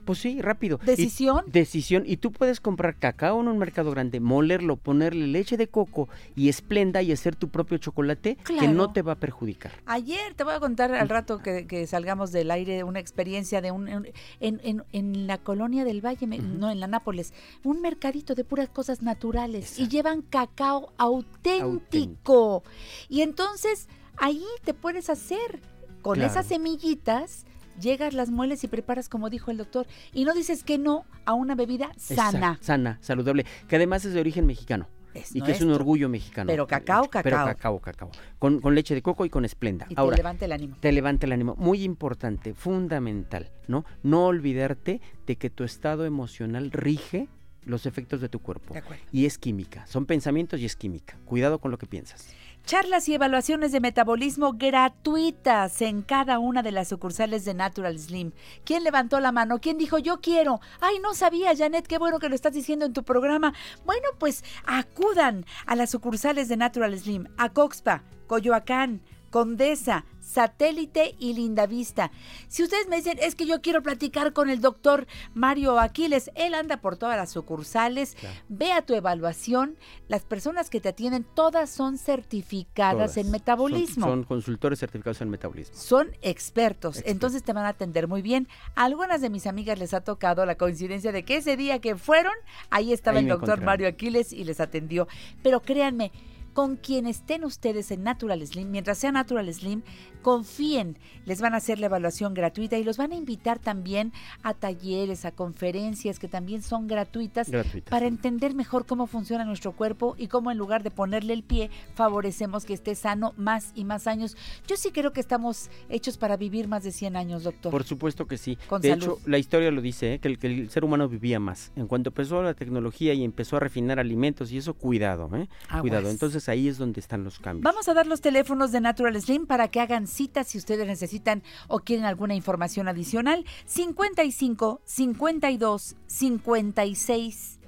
Pues sí, rápido. Y- ¿Decisión? decisión. Y tú puedes comprar cacao en un mercado grande, molerlo, ponerle leche de coco y esplenda y hacer tu propio chocolate que no te va a perjudicar. Ayer te voy a contar al rato que, que salgamos del aire una experiencia de un en, en- en- la colonia del Valle, no en la Nápoles, un mercadito de puras cosas naturales y llevan cacao auténtico. Y entonces ahí te puedes hacer con Claro. esas semillitas. Llegas, las mueles y preparas como dijo el doctor. Y no dices que no a una bebida sana. Exacto, sana, saludable, que además es de origen mexicano. Es y que es un orgullo mexicano. Pero cacao, Pero cacao. cacao, cacao. Con, con leche de coco y con esplenda. Y te Ahora, levanta el ánimo. te levanta el ánimo. Muy importante, fundamental, ¿no? No olvidarte de que tu estado emocional rige los efectos de tu cuerpo. De acuerdo. Y es química. Son pensamientos y es química. Cuidado con lo que piensas. Charlas y evaluaciones de metabolismo gratuitas en cada una de las sucursales de Natural Slim. ¿Quién levantó la mano? ¿Quién dijo yo quiero? Ay, no sabía, Janet, qué bueno que lo estás diciendo en tu programa. Bueno, pues acudan a las sucursales de Natural Slim, a Coxpa, Coyoacán, Condesa, Satélite y Lindavista. Si ustedes me dicen, es que yo quiero platicar con el doctor Mario Aquiles, él anda por todas las sucursales, ve a tu evaluación, las personas que te atienden, todas son certificadas Todas. en metabolismo. Son, son consultores certificados en metabolismo. Son expertos, entonces te van a atender muy bien. A algunas de mis amigas les ha tocado la coincidencia de que ese día que fueron, ahí estaba Ahí el doctor. Mario Aquiles y les atendió. Pero créanme, con quien estén ustedes en Natural Slim, mientras sea Natural Slim, confíen, les van a hacer la evaluación gratuita y los van a invitar también a talleres, a conferencias que también son gratuitas Gratuitas. para entender mejor cómo funciona nuestro cuerpo y cómo en lugar de ponerle el pie, favorecemos que esté sano más y más años. Yo sí creo que estamos hechos para vivir más de 100 años, doctor. Por supuesto que sí. Con de salud. hecho, la historia lo dice, ¿eh? que, el, que el ser humano vivía más. En cuanto empezó la tecnología y empezó a refinar alimentos y eso, cuidado, ¿eh? Aguas. Cuidado. Entonces ahí es donde están los cambios. Vamos a dar los teléfonos de Natural Slim para que hagan citas si ustedes necesitan o quieren alguna información adicional. 55 52 56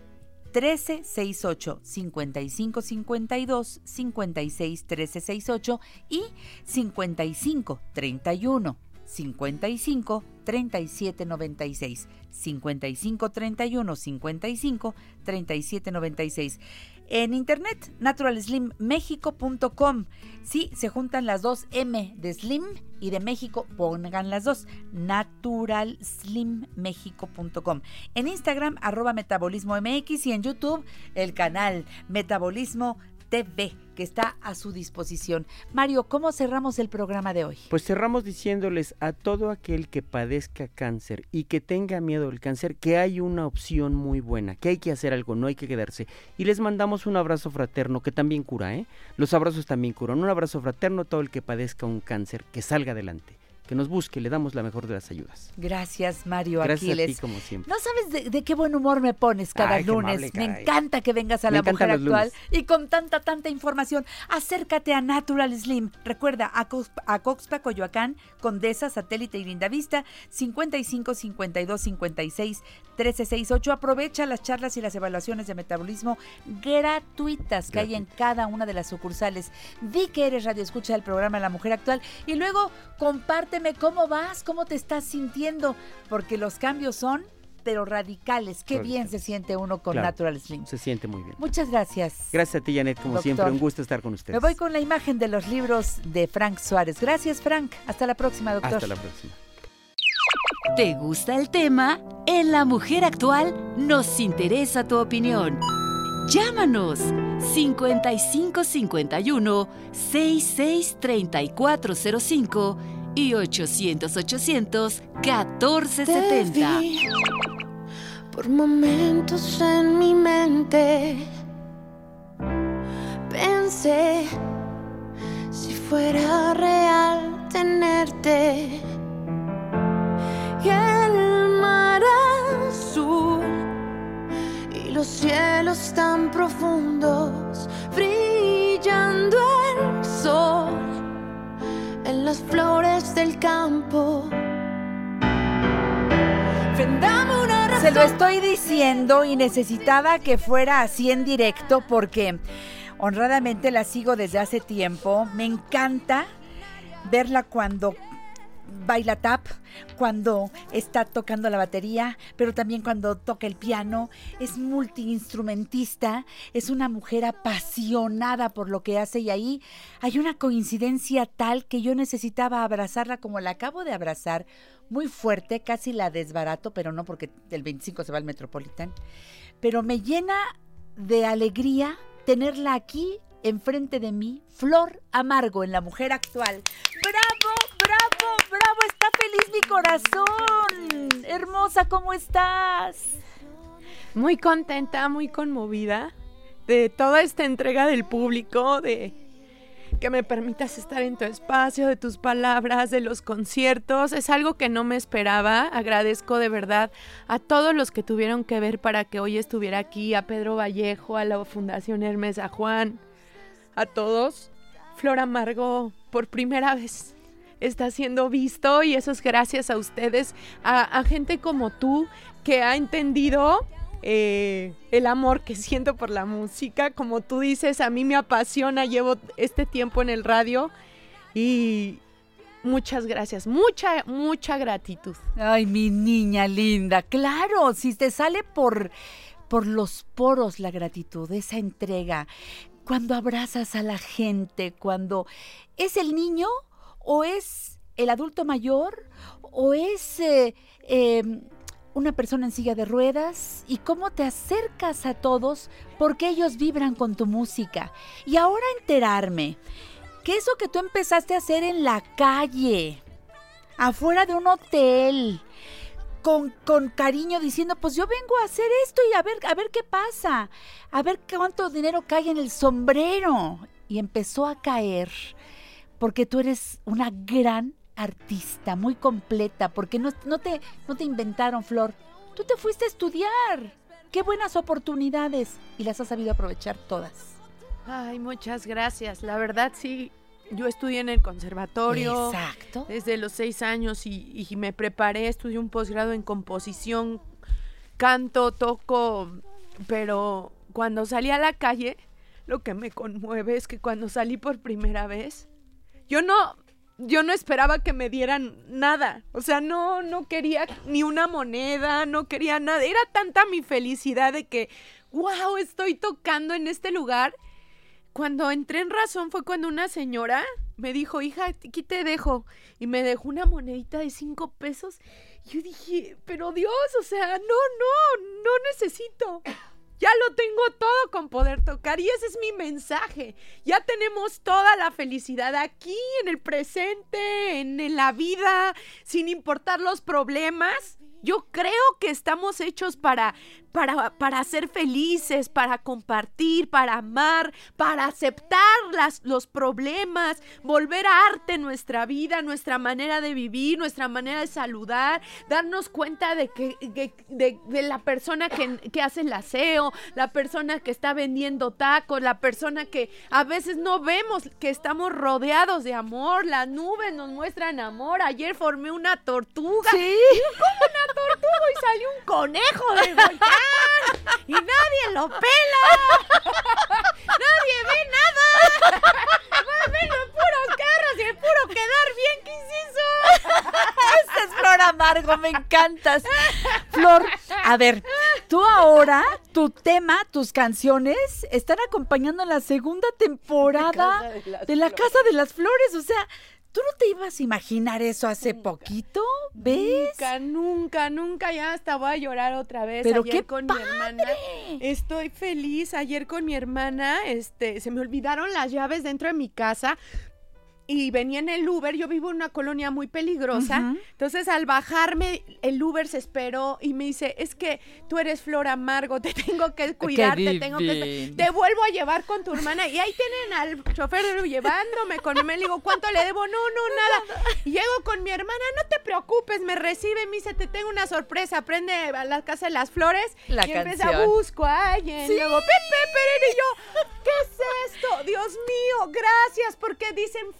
1368 55 52 56 1368 y 55 31 55 37 96 55 31 55 37 96 en internet naturalslimmexico.com sí se juntan las dos M de Slim y de México pongan las dos naturalslimmexico.com en Instagram arroba metabolismo MX y en YouTube el canal Metabolismo Que está a su disposición Mario ¿cómo cerramos el programa de hoy? Pues cerramos diciéndoles a todo aquel que padezca cáncer y que tenga miedo del cáncer que hay una opción muy buena, que hay que hacer algo, no hay que quedarse. Y les mandamos un abrazo fraterno que también cura, ¿eh? Los abrazos también curan. Un abrazo fraterno a todo el que padezca un cáncer, que salga adelante, que nos busque, le damos la mejor de las ayudas. Gracias Mario Gracias Aquiles a ti como siempre. No sabes de, de qué buen humor me pones cada Ay, lunes. amable, me encanta que vengas a Me la mujer actual lunes. y con tanta, tanta información. Acércate a Natural Slim. Recuerda, a, Coxpa, a Coxpa, Coyoacán, Condesa, Satélite y Lindavista, 55 52 56 13 68. Aprovecha las charlas y las evaluaciones de metabolismo gratuitas que hay en cada una de las sucursales. Di que eres radio escucha del programa La Mujer Actual y luego cómo vas, cómo te estás sintiendo, porque los cambios son pero radicales. Qué bien se siente uno con Claro, Natural Slim. Se siente muy bien. Muchas gracias. Gracias a ti, Janet, como Doctor. siempre. Un gusto estar con ustedes. Me voy con la imagen de los libros de Frank Suárez. Gracias, Frank. Hasta la próxima, doctor. Hasta la próxima. ¿Te gusta el tema? En La Mujer Actual nos interesa tu opinión. Llámanos 5551 663405 y 800 800 1470. vi por momentos en mi mente. Pensé si fuera real tenerte. Y el mar azul y los cielos tan profundos, brillando el sol en las flores del campo. Se lo estoy diciendo y necesitaba que fuera así en directo porque honradamente la sigo desde hace tiempo. Me encanta verla cuando baila tap, cuando está tocando la batería, pero también cuando toca el piano. Es multiinstrumentista, es una mujer apasionada por lo que hace y ahí hay una coincidencia tal que yo necesitaba abrazarla como la acabo de abrazar, muy fuerte, casi la desbarato, pero no porque el 25 se va al Metropolitan. Pero me llena de alegría tenerla aquí enfrente de mí, Flor Amargo en la mujer actual. ¡Bravo, bravo! Está feliz mi corazón. Hermosa, ¿cómo estás? Muy contenta, muy conmovida de toda esta entrega del público, de que me permitas estar en tu espacio, de tus palabras, de los conciertos. Es algo que no me esperaba. Agradezco de verdad a todos los que tuvieron que ver para que hoy estuviera aquí, a Pedro Vallejo, a la Fundación Hermes, a Juan, a todos. Flor Amargo, por primera vez está siendo visto y eso es gracias a ustedes, a, gente como tú que ha entendido eh, el amor que siento por la música. Como tú dices, a mí me apasiona, llevo este tiempo en el radio y muchas gracias, mucha, mucha gratitud. Ay, mi niña linda, claro, si te sale por, por los poros la gratitud, esa entrega, cuando abrazas a la gente, cuando es el niño o es el adulto mayor o es eh, eh, una persona en silla de ruedas y cómo te acercas a todos porque ellos vibran con tu música. Y ahora enterarme que eso que tú empezaste a hacer en la calle, afuera de un hotel, con, con, cariño diciendo, pues yo vengo a hacer esto y a ver, a ver qué pasa, a ver cuánto dinero cae en el sombrero. Y empezó a caer porque tú eres una gran artista, muy completa, porque no, no, te, no te inventaron, Flor. Tú te fuiste a estudiar. Qué buenas oportunidades y las has sabido aprovechar todas. Ay, muchas gracias. La verdad sí, yo estudié en el conservatorio. Exacto. Desde los seis años y, y me preparé, estudié un posgrado en composición, canto, toco, pero cuando salí a la calle, lo que me conmueve es que cuando salí por primera vez, yo no, yo no esperaba que me dieran nada. O sea, no, no quería ni una moneda, no quería nada. Era tanta mi felicidad de que, wow, estoy tocando en este lugar. Cuando entré en razón fue cuando una señora me dijo, hija, aquí te dejo. Y me dejó una monedita de cinco pesos. Yo dije, pero Dios, o sea, no, no, no necesito. Ya lo tengo todo con poder tocar y ese es mi mensaje. Ya tenemos toda la felicidad aquí, en el presente, en, la vida, sin importar los problemas. Yo creo que estamos hechos para, para, para ser felices, para compartir, para amar, para aceptar las, los problemas, volver a arte nuestra vida, nuestra manera de vivir, nuestra manera de saludar, darnos cuenta de que, que de, de, la persona que, que hace el aseo, la persona que está vendiendo tacos, la persona que a veces no vemos que estamos rodeados de amor, las nubes nos muestran amor. Ayer formé una tortuga. Sí. ¿Cómo una tortuga y salió un conejo del volcán? Y nadie lo pela. nadie ve nada. Más ven los puros carros y el puro quedar bien. ¿Qué es eso? Esta es Flor Amargo, me encantas. Flor, a ver, tú ahora, tu tema, tus canciones están acompañando la segunda temporada de, la, de la Casa de las Flores. O sea, ¿Tú no te ibas a imaginar eso hace poquito? ¿Ves? Nunca, nunca, nunca. Ya hasta voy a llorar otra vez. Pero Ayer qué con padre. mi hermana. Estoy feliz. Ayer con mi hermana, este, se me olvidaron las llaves dentro de mi casa. Y venía en el Uber, yo vivo en una colonia muy peligrosa, uh -huh. entonces al bajarme el Uber se esperó y me dice, es que tú eres Flor Amargo, te tengo que cuidar, te tengo que... Te vuelvo a llevar con tu hermana y ahí tienen al chofer llevándome con mi le digo, ¿cuánto le debo? No, no, nada. Y llego con mi hermana, no te preocupes, me recibe, me dice, te tengo una sorpresa, prende a la Casa de las Flores la y empieza, busco a alguien, ¿Sí? luego, Pepe, Peren y yo, ¿qué es esto? Dios mío, gracias, porque dicen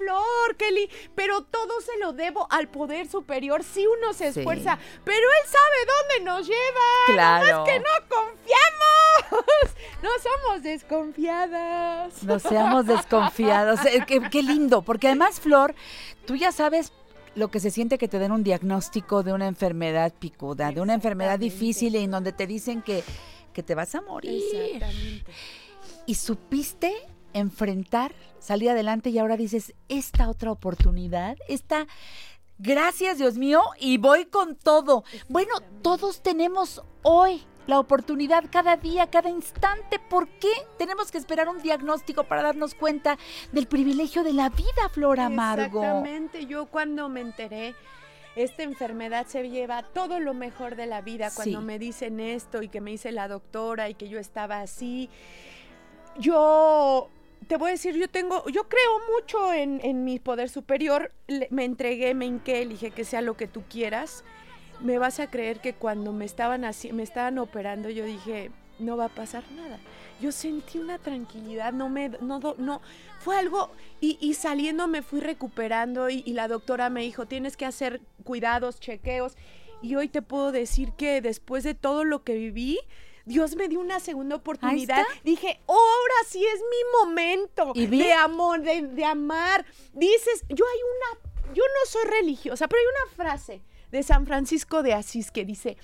Kelly, pero todo se lo debo al poder superior si uno se esfuerza, sí. pero él sabe dónde nos lleva. Claro. Es que no confiamos. No somos desconfiadas. No seamos desconfiados. Eh, qué, qué lindo, porque además, Flor, tú ya sabes lo que se siente que te den un diagnóstico de una enfermedad picuda, de una enfermedad difícil en donde te dicen que, que te vas a morir. Exactamente. Y supiste enfrentar, salir adelante y ahora dices, esta otra oportunidad, esta... Gracias, Dios mío, y voy con todo. Bueno, todos tenemos hoy la oportunidad cada día, cada instante. ¿Por qué tenemos que esperar un diagnóstico para darnos cuenta del privilegio de la vida, Flor Amargo? Exactamente. Yo cuando me enteré, esta enfermedad se lleva todo lo mejor de la vida. Cuando Sí. me dicen esto y que me dice la doctora y que yo estaba así, yo te voy a decir, yo tengo, yo creo mucho en, en mi poder superior. Me entregué, me hinqué, dije que sea lo que tú quieras. Me vas a creer que cuando me estaban así, me estaban operando, yo dije, no va a pasar nada. Yo sentí una tranquilidad, no me, no, no, fue algo, y, y saliendo me fui recuperando y la doctora me dijo, tienes que hacer cuidados, chequeos, y hoy te puedo decir que después de todo lo que viví, Dios me dio una segunda oportunidad. Dije, ahora sí es mi momento ¿Y de amor, de, de amar. Dices, yo hay una, yo no soy religiosa, pero hay una frase de San Francisco de Asís que dice,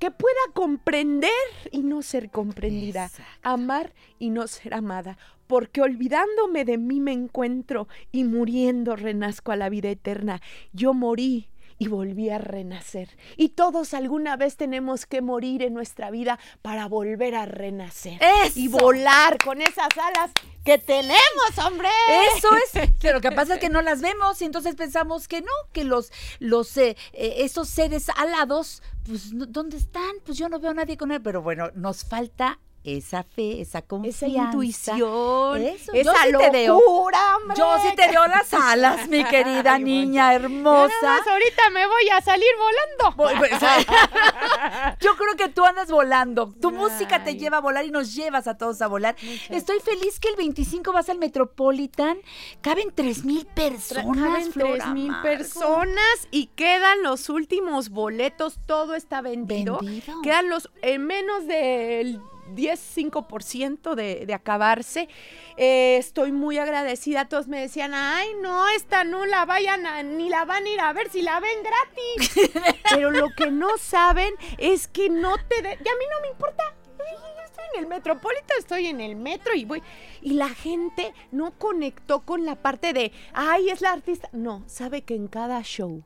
que pueda comprender y no ser comprendida, Exacto. amar y no ser amada, porque olvidándome de mí me encuentro y muriendo renazco a la vida eterna. Yo morí y volví a renacer. Y todos alguna vez tenemos que morir en nuestra vida para volver a renacer. Y volar con esas alas que tenemos, hombre. Eso es. Pero lo que pasa es que no las vemos y entonces pensamos que no, que los, los eh, eh, esos seres alados, pues, ¿dónde están? Pues yo no veo a nadie con él. Pero bueno, nos falta esa fe, esa confianza. Esa intuición, Eso. esa yo sí te veo. locura, hombre. Yo sí te veo las alas, mi querida Ay, niña hermosa. más ahorita me voy a salir volando. Voy- voy- Yo creo que tú andas volando. Tu música te lleva a volar y nos llevas a todos a volar. Estoy feliz que el 25 vas al Metropolitan. Caben 3 mil personas. Caben Flor tres mil Amargo. personas y quedan los últimos boletos. Todo está vendido. Vendido. Quedan los en menos del 10-5% de, de acabarse. Eh, estoy muy agradecida. Todos me decían, ay, no, esta no la vayan a, ni la van a ir a ver si la ven gratis. Pero lo que no saben es que no te... de- y a mí no me importa. Yo estoy en el Metropolitan, estoy en el metro y voy. Y la gente no conectó con la parte de, ay, es la artista. No, sabe que en cada show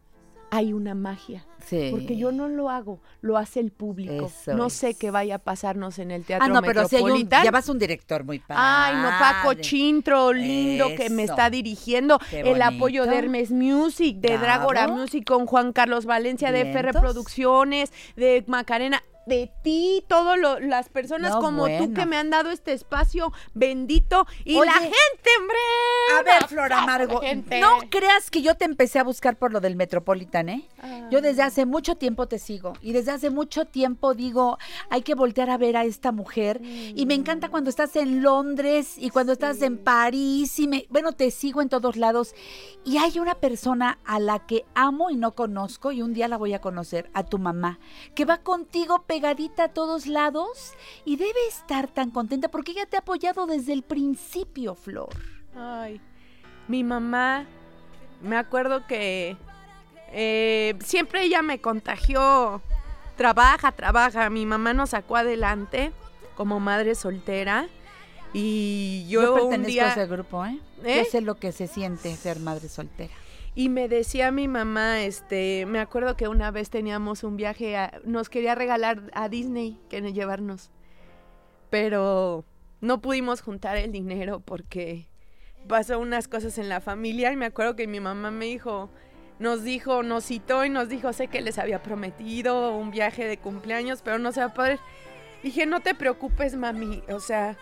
hay una magia. Sí. Porque yo no lo hago, lo hace el público. Eso no es. sé qué vaya a pasarnos en el teatro Ah, no, pero si hay un, Metropolitan. llevas un director muy padre. Ay, no, Paco Chintro, lindo, que me está dirigiendo. El apoyo de Hermes Music, de. Dragora Music con Juan Carlos Valencia, de FR Vientos. Producciones, de Macarena. De ti, todas las personas No, como tú que me han dado este espacio bendito. Y Oye, la gente, hombre. A ver, Flor Amargo, no creas que yo te empecé a buscar por lo del Metropolitan, ¿eh? Ah. Yo desde hace mucho tiempo te sigo y desde hace mucho tiempo digo, hay que voltear a ver a esta mujer y me encanta cuando estás en Londres y cuando estás en París y me, bueno, te sigo en todos lados y hay una persona a la que amo y no conozco y un día la voy a conocer, a tu mamá, que va contigo pegadita a todos lados y debe estar tan contenta porque ella te ha apoyado desde el principio, Flor. Ay, mi mamá, me acuerdo que eh, siempre ella me contagió. Trabaja, trabaja. Mi mamá nos sacó adelante como madre soltera. Y yo, Yo, un pertenezco día, a ese grupo, ¿eh? ¿Eh? Yo sé lo que se siente ser madre soltera. Y me decía mi mamá, este, me acuerdo que una vez teníamos un viaje, a- nos quería regalar a Disney, que llevarnos, pero no pudimos juntar el dinero porque pasó unas cosas en la familia y me acuerdo que mi mamá me dijo, nos dijo, nos citó y nos dijo, sé que les había prometido un viaje de cumpleaños, pero no se va a poder. Dije, no te preocupes, mami, o sea,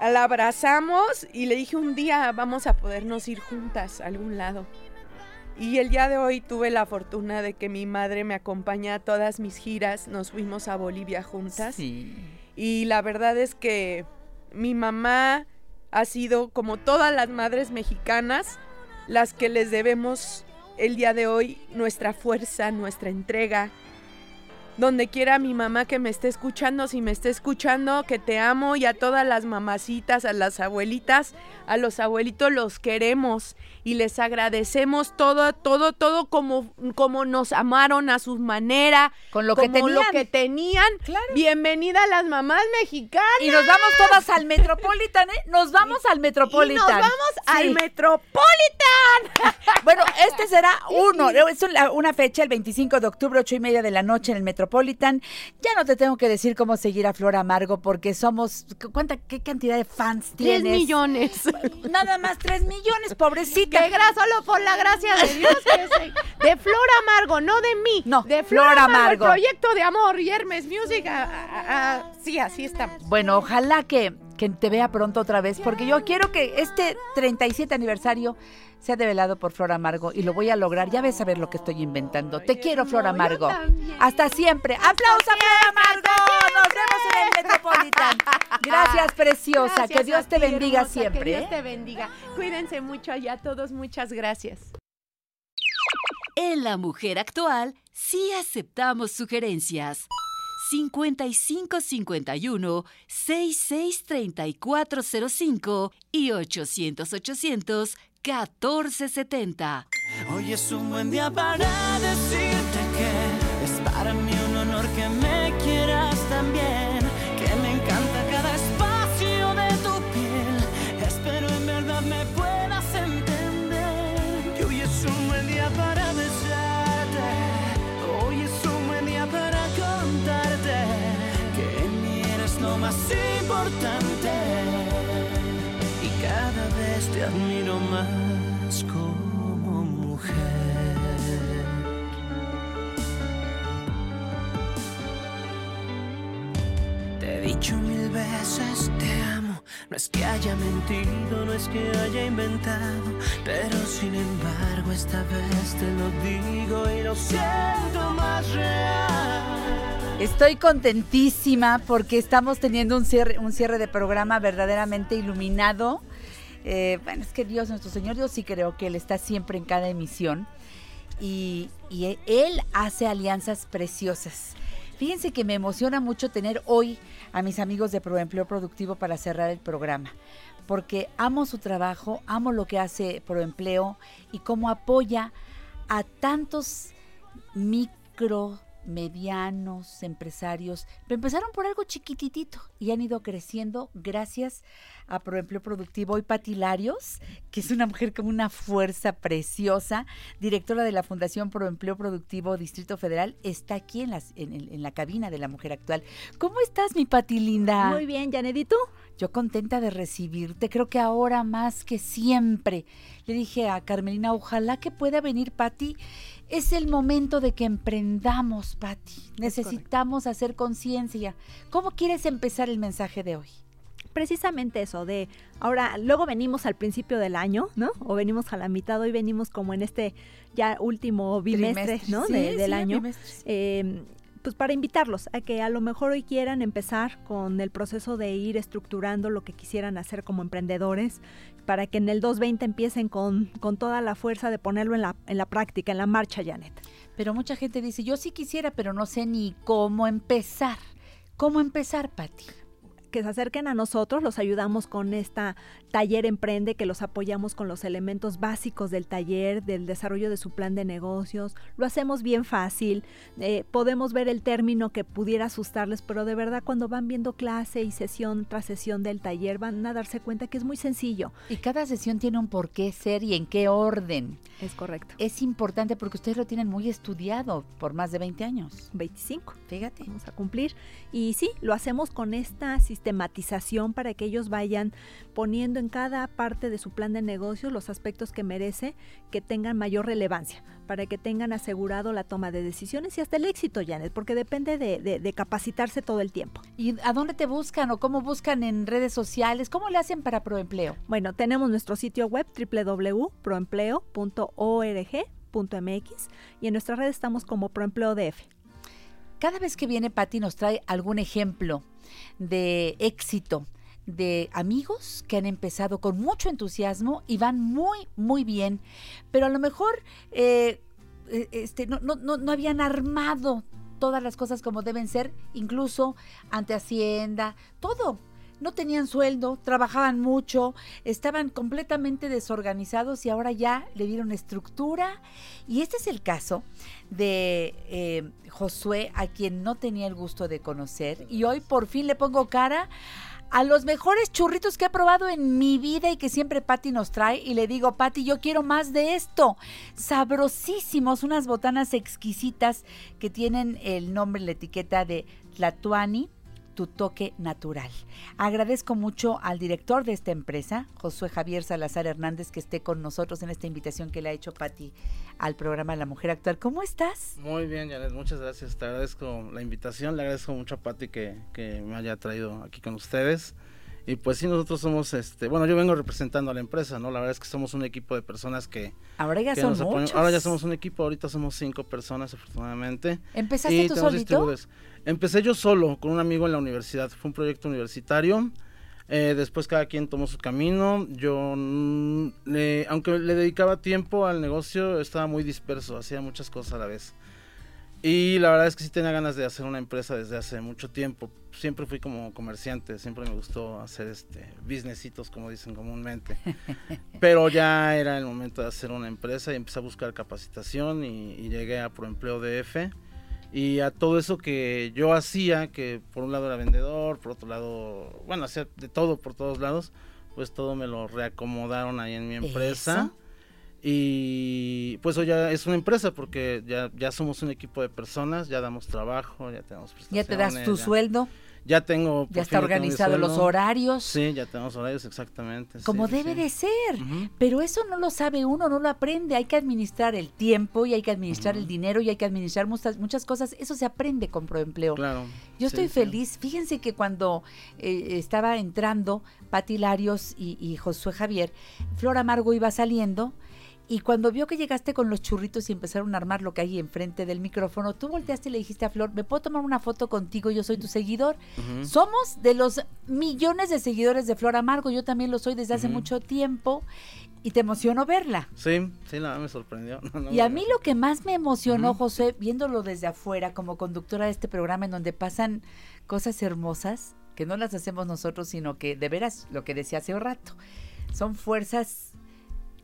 la abrazamos y le dije, un día vamos a podernos ir juntas a algún lado. Y el día de hoy tuve la fortuna de que mi madre me acompaña a todas mis giras. Nos fuimos a Bolivia juntas. Y la verdad es que mi mamá ha sido, como todas las madres mexicanas, las que les debemos el día de hoy nuestra fuerza, nuestra entrega, donde quiera mi mamá que me esté escuchando, si me esté escuchando, que te amo y a todas las mamacitas, a las abuelitas, a los abuelitos los queremos y les agradecemos todo, todo, todo como, como nos amaron a su manera, Con lo que como lo tenían. que tenían. Bienvenida a las mamás mexicanas. Y nos vamos todas al Metropolitan, ¿eh? Nos vamos al Metropolitan. Y nos vamos al. Metropolitan. Bueno, este será uno, es una, una fecha, el 25 de octubre, ocho y media de la noche en el Metropolitan. Ya no te tengo que decir cómo seguir a Flor Amargo porque somos, ¿cuánta, qué cantidad de fans Tres tienes? millones. Nada más tres millones, pobrecita. Que gra- solo por la gracia de Dios que de Flor Amargo, no de mí. No, de Flor, Flor Amargo. Amargo. el proyecto de amor y Hermes Music. ah, ah, ah, sí, así estamos. Bueno, ojalá que, que te vea pronto otra vez, porque yo quiero que este 37 aniversario sea develado por Flor Amargo y lo voy a lograr. Ya ves a ver lo que estoy inventando. Te quiero, Flor Amargo. Hasta siempre. ¡Aplausos a Flor Amargo! Nos vemos en el Metropolitan. Gracias, preciosa. Gracias que Dios te bendiga hermosa, siempre. Que Dios ¿eh? te bendiga. Cuídense mucho allá todos. Muchas gracias. En La Mujer Actual sí aceptamos sugerencias. 5551 663405 y 800 800 1470. Hoy es un buen día para decirte que es para mí un honor que me quieras te admiro más como mujer. Te he dicho mil veces te amo, no es que haya mentido, no es que haya inventado, pero sin embargo esta vez te lo digo y lo siento más real. Estoy contentísima porque estamos teniendo un cierre, un cierre de programa verdaderamente iluminado. Eh, bueno, es que Dios, nuestro Señor, yo sí creo que Él está siempre en cada emisión y, y Él hace alianzas preciosas. Fíjense que me emociona mucho tener hoy a mis amigos de Proempleo Productivo para cerrar el programa, porque amo su trabajo, amo lo que hace Proempleo y cómo apoya a tantos micro, medianos empresarios. Empezaron por algo chiquititito y han ido creciendo gracias a Proempleo Productivo. Hoy Pati Larios, que es una mujer con una fuerza preciosa, directora de la Fundación Proempleo Productivo Distrito Federal, está aquí en, las, en, la cabina de la mujer actual. ¿Cómo estás, mi Pati linda? Muy bien, Janet, ¿y tú? Yo contenta de recibirte, creo que ahora más que siempre. Le dije a Carmelina, ojalá que pueda venir Patti. Es el momento de que emprendamos, Patti. Necesitamos hacer conciencia. ¿Cómo quieres empezar el mensaje de hoy? Precisamente eso, de ahora, luego venimos al principio del año, ¿no? O venimos a la mitad, hoy venimos como en este ya último bimestre, Trimestre. ¿no? Sí, De- del sí, año. bimestre. Eh, pues para invitarlos a que a lo mejor hoy quieran empezar con el proceso de ir estructurando lo que quisieran hacer como emprendedores, para que en el 2020 empiecen con, con toda la fuerza de ponerlo en la, en la práctica, en la marcha, Janet. Pero mucha gente dice, yo sí quisiera, pero no sé ni cómo empezar. ¿Cómo empezar, Patti? Que se acerquen a nosotros, los ayudamos con esta taller Emprende, que los apoyamos con los elementos básicos del taller, del desarrollo de su plan de negocios. Lo hacemos bien fácil, eh, podemos ver el término que pudiera asustarles, pero de verdad cuando van viendo clase y sesión tras sesión del taller van a darse cuenta que es muy sencillo. Y cada sesión tiene un por qué ser y en qué orden. Es correcto. Es importante porque ustedes lo tienen muy estudiado por más de 20 años. 25. Fíjate. Vamos a cumplir. Y sí, lo hacemos con esta sistematización para que ellos vayan poniendo en cada parte de su plan de negocio los aspectos que merece que tengan mayor relevancia, para que tengan asegurado la toma de decisiones y hasta el éxito, Janet, porque depende de, de- de capacitarse todo el tiempo. ¿Y a dónde te buscan o cómo buscan en redes sociales? ¿Cómo le hacen para Proempleo? Bueno, tenemos nuestro sitio web www.proempleo.org.mx y en nuestra red estamos como Proempleo DF. Cada vez que viene Patti nos trae algún ejemplo de éxito de amigos que han empezado con mucho entusiasmo y van muy, muy bien, pero a lo mejor eh, eh, este, no, no, no, no habían armado todas las cosas como deben ser, incluso ante Hacienda, todo. No tenían sueldo, trabajaban mucho, estaban completamente desorganizados y ahora ya le dieron estructura. Y este es el caso de eh, Josué, a quien no tenía el gusto de conocer. Y hoy por fin le pongo cara a los mejores churritos que he probado en mi vida y que siempre Patti nos trae. Y le digo, Patti, yo quiero más de esto. Sabrosísimos, unas botanas exquisitas que tienen el nombre, la etiqueta de Tlatuani tu toque natural. Agradezco mucho al director de esta empresa, Josué Javier Salazar Hernández, que esté con nosotros en esta invitación que le ha hecho Patti al programa La Mujer Actual. ¿Cómo estás? Muy bien, Janet, muchas gracias. Te agradezco la invitación, le agradezco mucho a Patti que, que me haya traído aquí con ustedes. Y pues sí, nosotros somos, este, bueno, yo vengo representando a la empresa, ¿no? La verdad es que somos un equipo de personas que... Ahora ya que son nos apoyan. muchos. Ahora ya somos un equipo, ahorita somos cinco personas afortunadamente. ¿Empezaste Y tú solito? Empecé yo solo, con un amigo en la universidad, fue un proyecto universitario. Eh, después cada quien tomó su camino. Yo, le- aunque le dedicaba tiempo al negocio, estaba muy disperso, hacía muchas cosas a la vez. Y la verdad es que sí tenía ganas de hacer una empresa desde hace mucho tiempo. Siempre fui como comerciante, siempre me gustó hacer este businessitos, como dicen comúnmente. Pero ya era el momento de hacer una empresa y empecé a buscar capacitación y, y llegué a Proempleo DF. Y a todo eso que yo hacía, que por un lado era vendedor, por otro lado, bueno, hacía de todo por todos lados, pues todo me lo reacomodaron ahí en mi empresa. Eso. Y pues hoy ya es una empresa porque ya, ya somos un equipo de personas, ya damos trabajo, ya tenemos Ya te das prestaciones, tu ya- sueldo, Ya tengo. ya está organizado los horarios. Sí, ya tenemos horarios exactamente. Como sí, debe sí. de ser. Pero eso no lo sabe uno, no lo aprende. Hay que administrar el tiempo y hay que administrar el dinero y hay que administrar muchas, muchas cosas. Eso se aprende con Proempleo. Claro. Yo estoy sí. feliz. Fíjense que cuando eh, estaba entrando Pati Larios y, y Josué Javier, Flor Amargo iba saliendo. Y cuando vio que llegaste con los churritos y empezaron a armar lo que hay enfrente del micrófono, tú volteaste y le dijiste a Flor, ¿me puedo tomar una foto contigo? Yo soy tu seguidor. Somos de los millones de seguidores de Flor Amargo. Yo también lo soy desde hace mucho tiempo. Y te emocionó verla. Sí, sí, la verdad me sorprendió. No, no, Y a mí lo que más me emocionó. José, viéndolo desde afuera como conductora de este programa en donde pasan cosas hermosas, que no las hacemos nosotros, sino que de veras, lo que decía hace un rato, son fuerzas,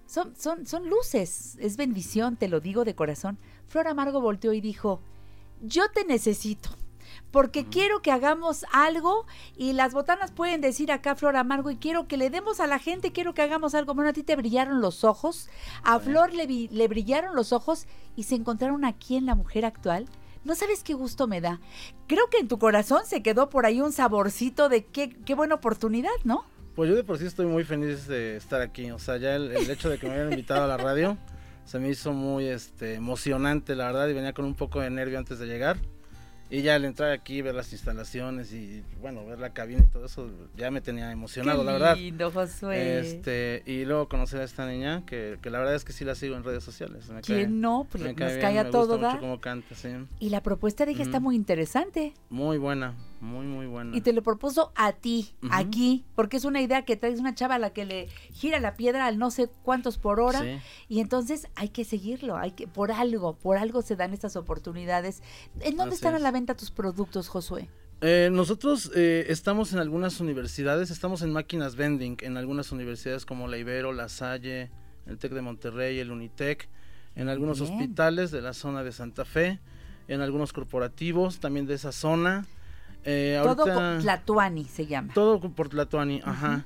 son, son, son luces, es bendición, te lo digo de corazón. Flor Amargo volteó y dijo, yo te necesito. Porque quiero que hagamos algo y las botanas pueden decir acá Flor Amargo y quiero que le demos a la gente, quiero que hagamos algo. Bueno, a ti te brillaron los ojos, a Flor le, le brillaron los ojos y se encontraron aquí en la mujer actual. No sabes qué gusto me da. Creo que en tu corazón se quedó por ahí un saborcito de qué, qué buena oportunidad, ¿no? Pues yo de por sí estoy muy feliz de estar aquí. O sea, ya el, el hecho de que me hayan invitado a la radio se me hizo muy este, emocionante, la verdad, y venía con un poco de nervio antes de llegar. Y ya al entrar aquí, ver las instalaciones y, bueno, ver la cabina y todo eso, ya me tenía emocionado, la verdad. lindo, Josué. Este, y luego conocer a esta niña, que, que la verdad es que sí la sigo en redes sociales. Me ¿Quién cae- no? Pues me nos cae cae bien, a me todo gusta mucho cómo canta, sí. Y la propuesta de ella está muy interesante. Muy buena, muy, muy buena. Y te lo propuso a ti, aquí, porque es una idea que traes una chava a la que le gira la piedra al no sé cuántos por hora. Sí. Y entonces hay que seguirlo, hay que, por algo, por algo se dan estas oportunidades. ¿En dónde Así están a la venta tus productos, Josué? Eh, nosotros eh, estamos en algunas universidades, estamos en máquinas vending en algunas universidades como la Ibero, la Salle, el TEC de Monterrey, el Unitec, en algunos Bien. hospitales de la zona de Santa Fe, en algunos corporativos también de esa zona. Eh, Todo con Tlatuani se llama. todo por Tlatuani, ajá.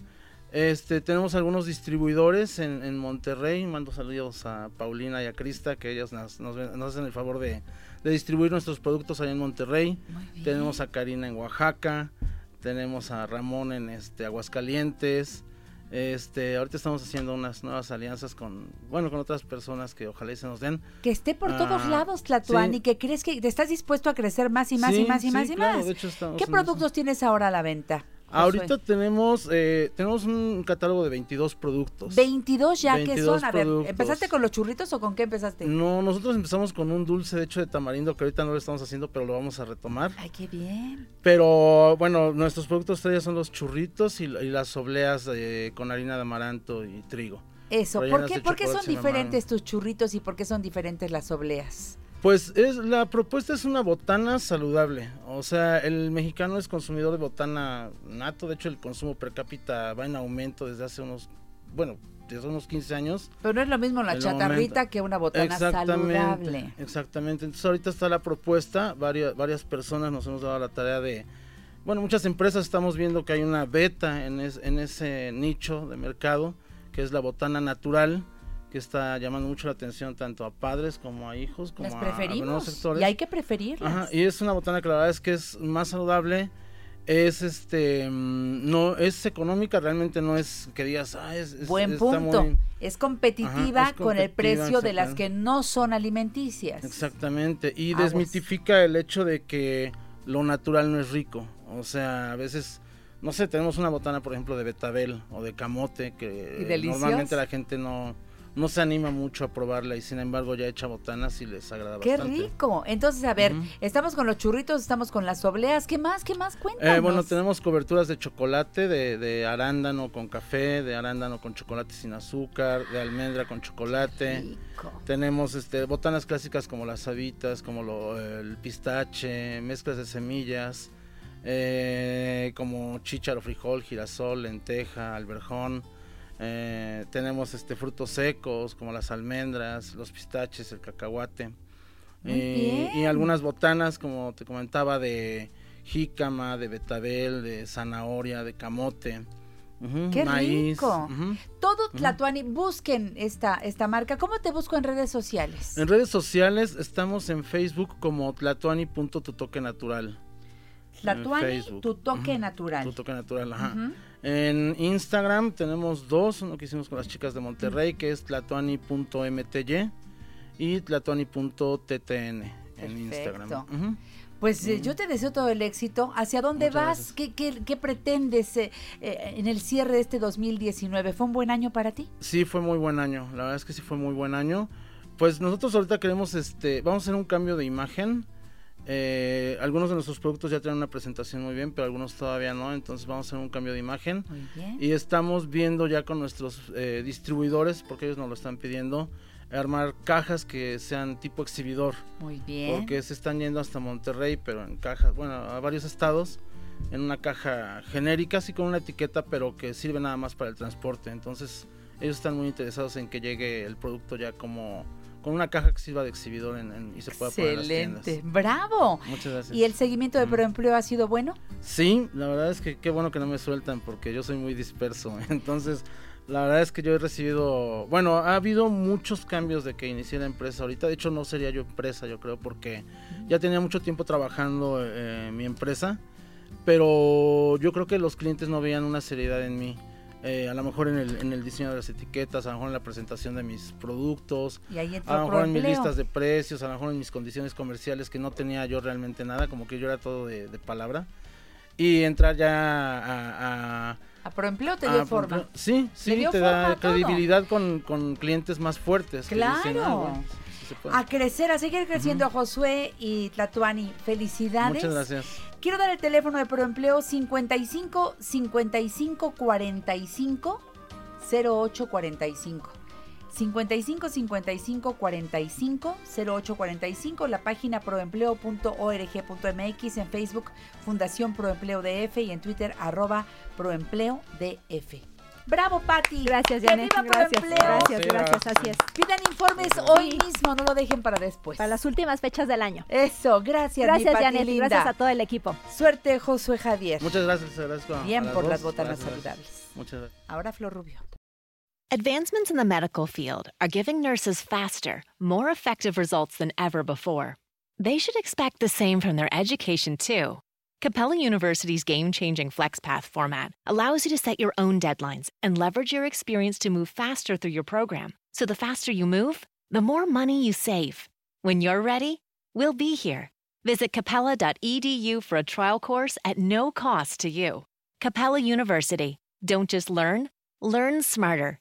Este, tenemos algunos distribuidores en, en Monterrey, mando saludos a Paulina y a Crista, que ellas nos, nos hacen el favor de, de distribuir nuestros productos allá en Monterrey. Tenemos a Karina en Oaxaca, tenemos a Ramón en este Aguascalientes. Este, ahorita estamos haciendo unas nuevas alianzas con, bueno, con otras personas que ojalá y se nos den. Que esté por todos Ah, lados, Tlatuani, sí. que crees que te estás dispuesto a crecer más y más y más y sí, más y claro, más. de hecho estamos ¿Qué productos tienes ahora a la venta? Ahorita tenemos, eh, tenemos un catálogo de 22 productos. 22 ya, ¿qué 22 son? A ver. ¿empezaste con los churritos o con qué empezaste? No, nosotros empezamos con un dulce de hecho de tamarindo que ahorita no lo estamos haciendo, pero lo vamos a retomar. Ay, qué bien. Pero bueno, nuestros productos estrella son los churritos y, y las obleas eh, con harina de amaranto y trigo. Eso, ¿por qué, por qué son diferentes tus churritos y por qué son diferentes las obleas? Pues es la propuesta es una botana saludable. O sea, el mexicano es consumidor de botana nato. De hecho, el consumo per cápita va en aumento desde hace unos, bueno, desde unos 15 años. Pero no es lo mismo la chatarrita que una botana saludable. Exactamente. Entonces ahorita está la propuesta. Varias, varias personas nos hemos dado la tarea de, bueno, muchas empresas estamos viendo que hay una beta en, es- en ese nicho de mercado, que es la botana natural, que está llamando mucho la atención tanto a padres como a hijos, como Las a- a, nuevos preferimos. sectores. Y hay que preferirlas. Ajá, y es una botana que la verdad es que es más saludable, es este, mm, no, es económica, realmente no es que digas, ah, es, es- Buen punto. muy- Es competitiva Ajá, es con el competitiva, precio de las que no son alimenticias. Exactamente, y desmitifica el hecho de que lo natural no es rico, o sea, a veces, no sé, tenemos una botana, por ejemplo, de betabel o de camote, que normalmente la gente no, no se anima mucho a probarla y sin embargo ya hecha botanas y les agrada Qué bastante. rico. Entonces, a ver, estamos con los churritos, estamos con las obleas. ¿Qué más? ¿Qué más? Cuéntanos. Eh, bueno, tenemos coberturas de chocolate, de, de arándano con café, de arándano con chocolate sin azúcar, de almendra con chocolate. Tenemos este, botanas clásicas como las habitas, como lo- el pistache, mezclas de semillas, eh, como chícharo, frijol, girasol, lenteja, alberjón. Eh, tenemos este, frutos secos como las almendras, los pistaches, el cacahuate. Muy Eh, y algunas botanas, como te comentaba, de jícama, de betabel, de zanahoria, de camote. ujú, Qué maíz, rico. Todo Tlatuani, busquen esta, esta marca. ¿Cómo te busco en redes sociales? En redes sociales estamos en Facebook como tlatuani.tutoquenatural. Tlatuani, En tu toque natural. Tu toque natural, ajá. En Instagram tenemos dos, uno que hicimos con las chicas de Monterrey, que es tlatuani.mty y tlatuani.ttn en Instagram. Ujú. Pues eh, yo te deseo todo el éxito. ¿Hacia dónde Muchas vas? ¿Qué, qué, qué pretendes eh, eh, en el cierre de este 2019? ¿Fue un buen año para ti? Sí, fue muy buen año. La verdad es que sí fue muy buen año. Pues nosotros ahorita queremos, este, vamos a hacer un cambio de imagen. Eh, algunos de nuestros productos ya tienen una presentación muy bien, pero algunos todavía no. Entonces vamos a hacer un cambio de imagen. Muy bien. Y estamos viendo ya con nuestros eh, distribuidores, porque ellos nos lo están pidiendo, armar cajas que sean tipo exhibidor. Muy bien. Porque se están yendo hasta Monterrey, pero en cajas, bueno, a varios estados, en una caja genérica, así con una etiqueta, pero que sirve nada más para el transporte. Entonces, ellos están muy interesados en que llegue el producto ya como con una caja que sirva de exhibidor en- en- y se pueda poner en las Excelente. tiendas. Bravo. Muchas gracias. ¿Y el seguimiento de Proempleo ha sido bueno? Sí, la verdad es que qué bueno que no me sueltan porque yo soy muy disperso. Entonces, la verdad es que yo he recibido, bueno, ha habido muchos cambios de que inicié la empresa ahorita. De hecho, no sería yo empresa, yo creo, porque ya tenía mucho tiempo trabajando eh, en mi empresa, pero yo creo que los clientes no veían una seriedad en mí. Eh, a lo mejor en el, en el diseño de las etiquetas, a lo mejor en la presentación de mis productos, Y ahí entró a lo mejor en mis listas de precios, a lo mejor en mis condiciones comerciales que no tenía yo realmente nada, como que yo era todo de, de palabra. Y entrar ya a... a A Proempleo te dio forma. Sí, sí, te da credibilidad con, con clientes más fuertes. que dicen, "Ah, Claro. bueno, sí, sí se puede". A crecer, a seguir creciendo Josué y Tlatuani. Felicidades. Muchas gracias. Quiero dar el teléfono de Proempleo 55 55 45 08 45. 55 55 45 08 45, la página proempleo.org.mx, en Facebook Fundación Proempleo DF y en Twitter arroba Proempleo DF. ¡Bravo, Pati! Gracias, ¡Que Janet. viva Gracias, Proempleo! gracias, gracias, así es. Pidan informes hoy mismo, no lo dejen para después. Para las últimas fechas del año. Eso, gracias, mi Gracias, Pati Janet, linda. gracias a todo el equipo. Suerte, Josué Javier. Muchas gracias, agradezco. Bien a por las botanas Gracias, gracias. saludables. Muchas gracias. Ahora Flor Rubio. Advancements in the medical field are giving nurses faster, more effective results than ever before. They should expect the same from their education, too. Capella University's game changing FlexPath format allows you to set your own deadlines and leverage your experience to move faster through your program. So the faster you move, the more money you save. When you're ready, we'll be here. Visit capella.edu for a trial course at no cost to you. Capella University. Don't just learn, learn smarter.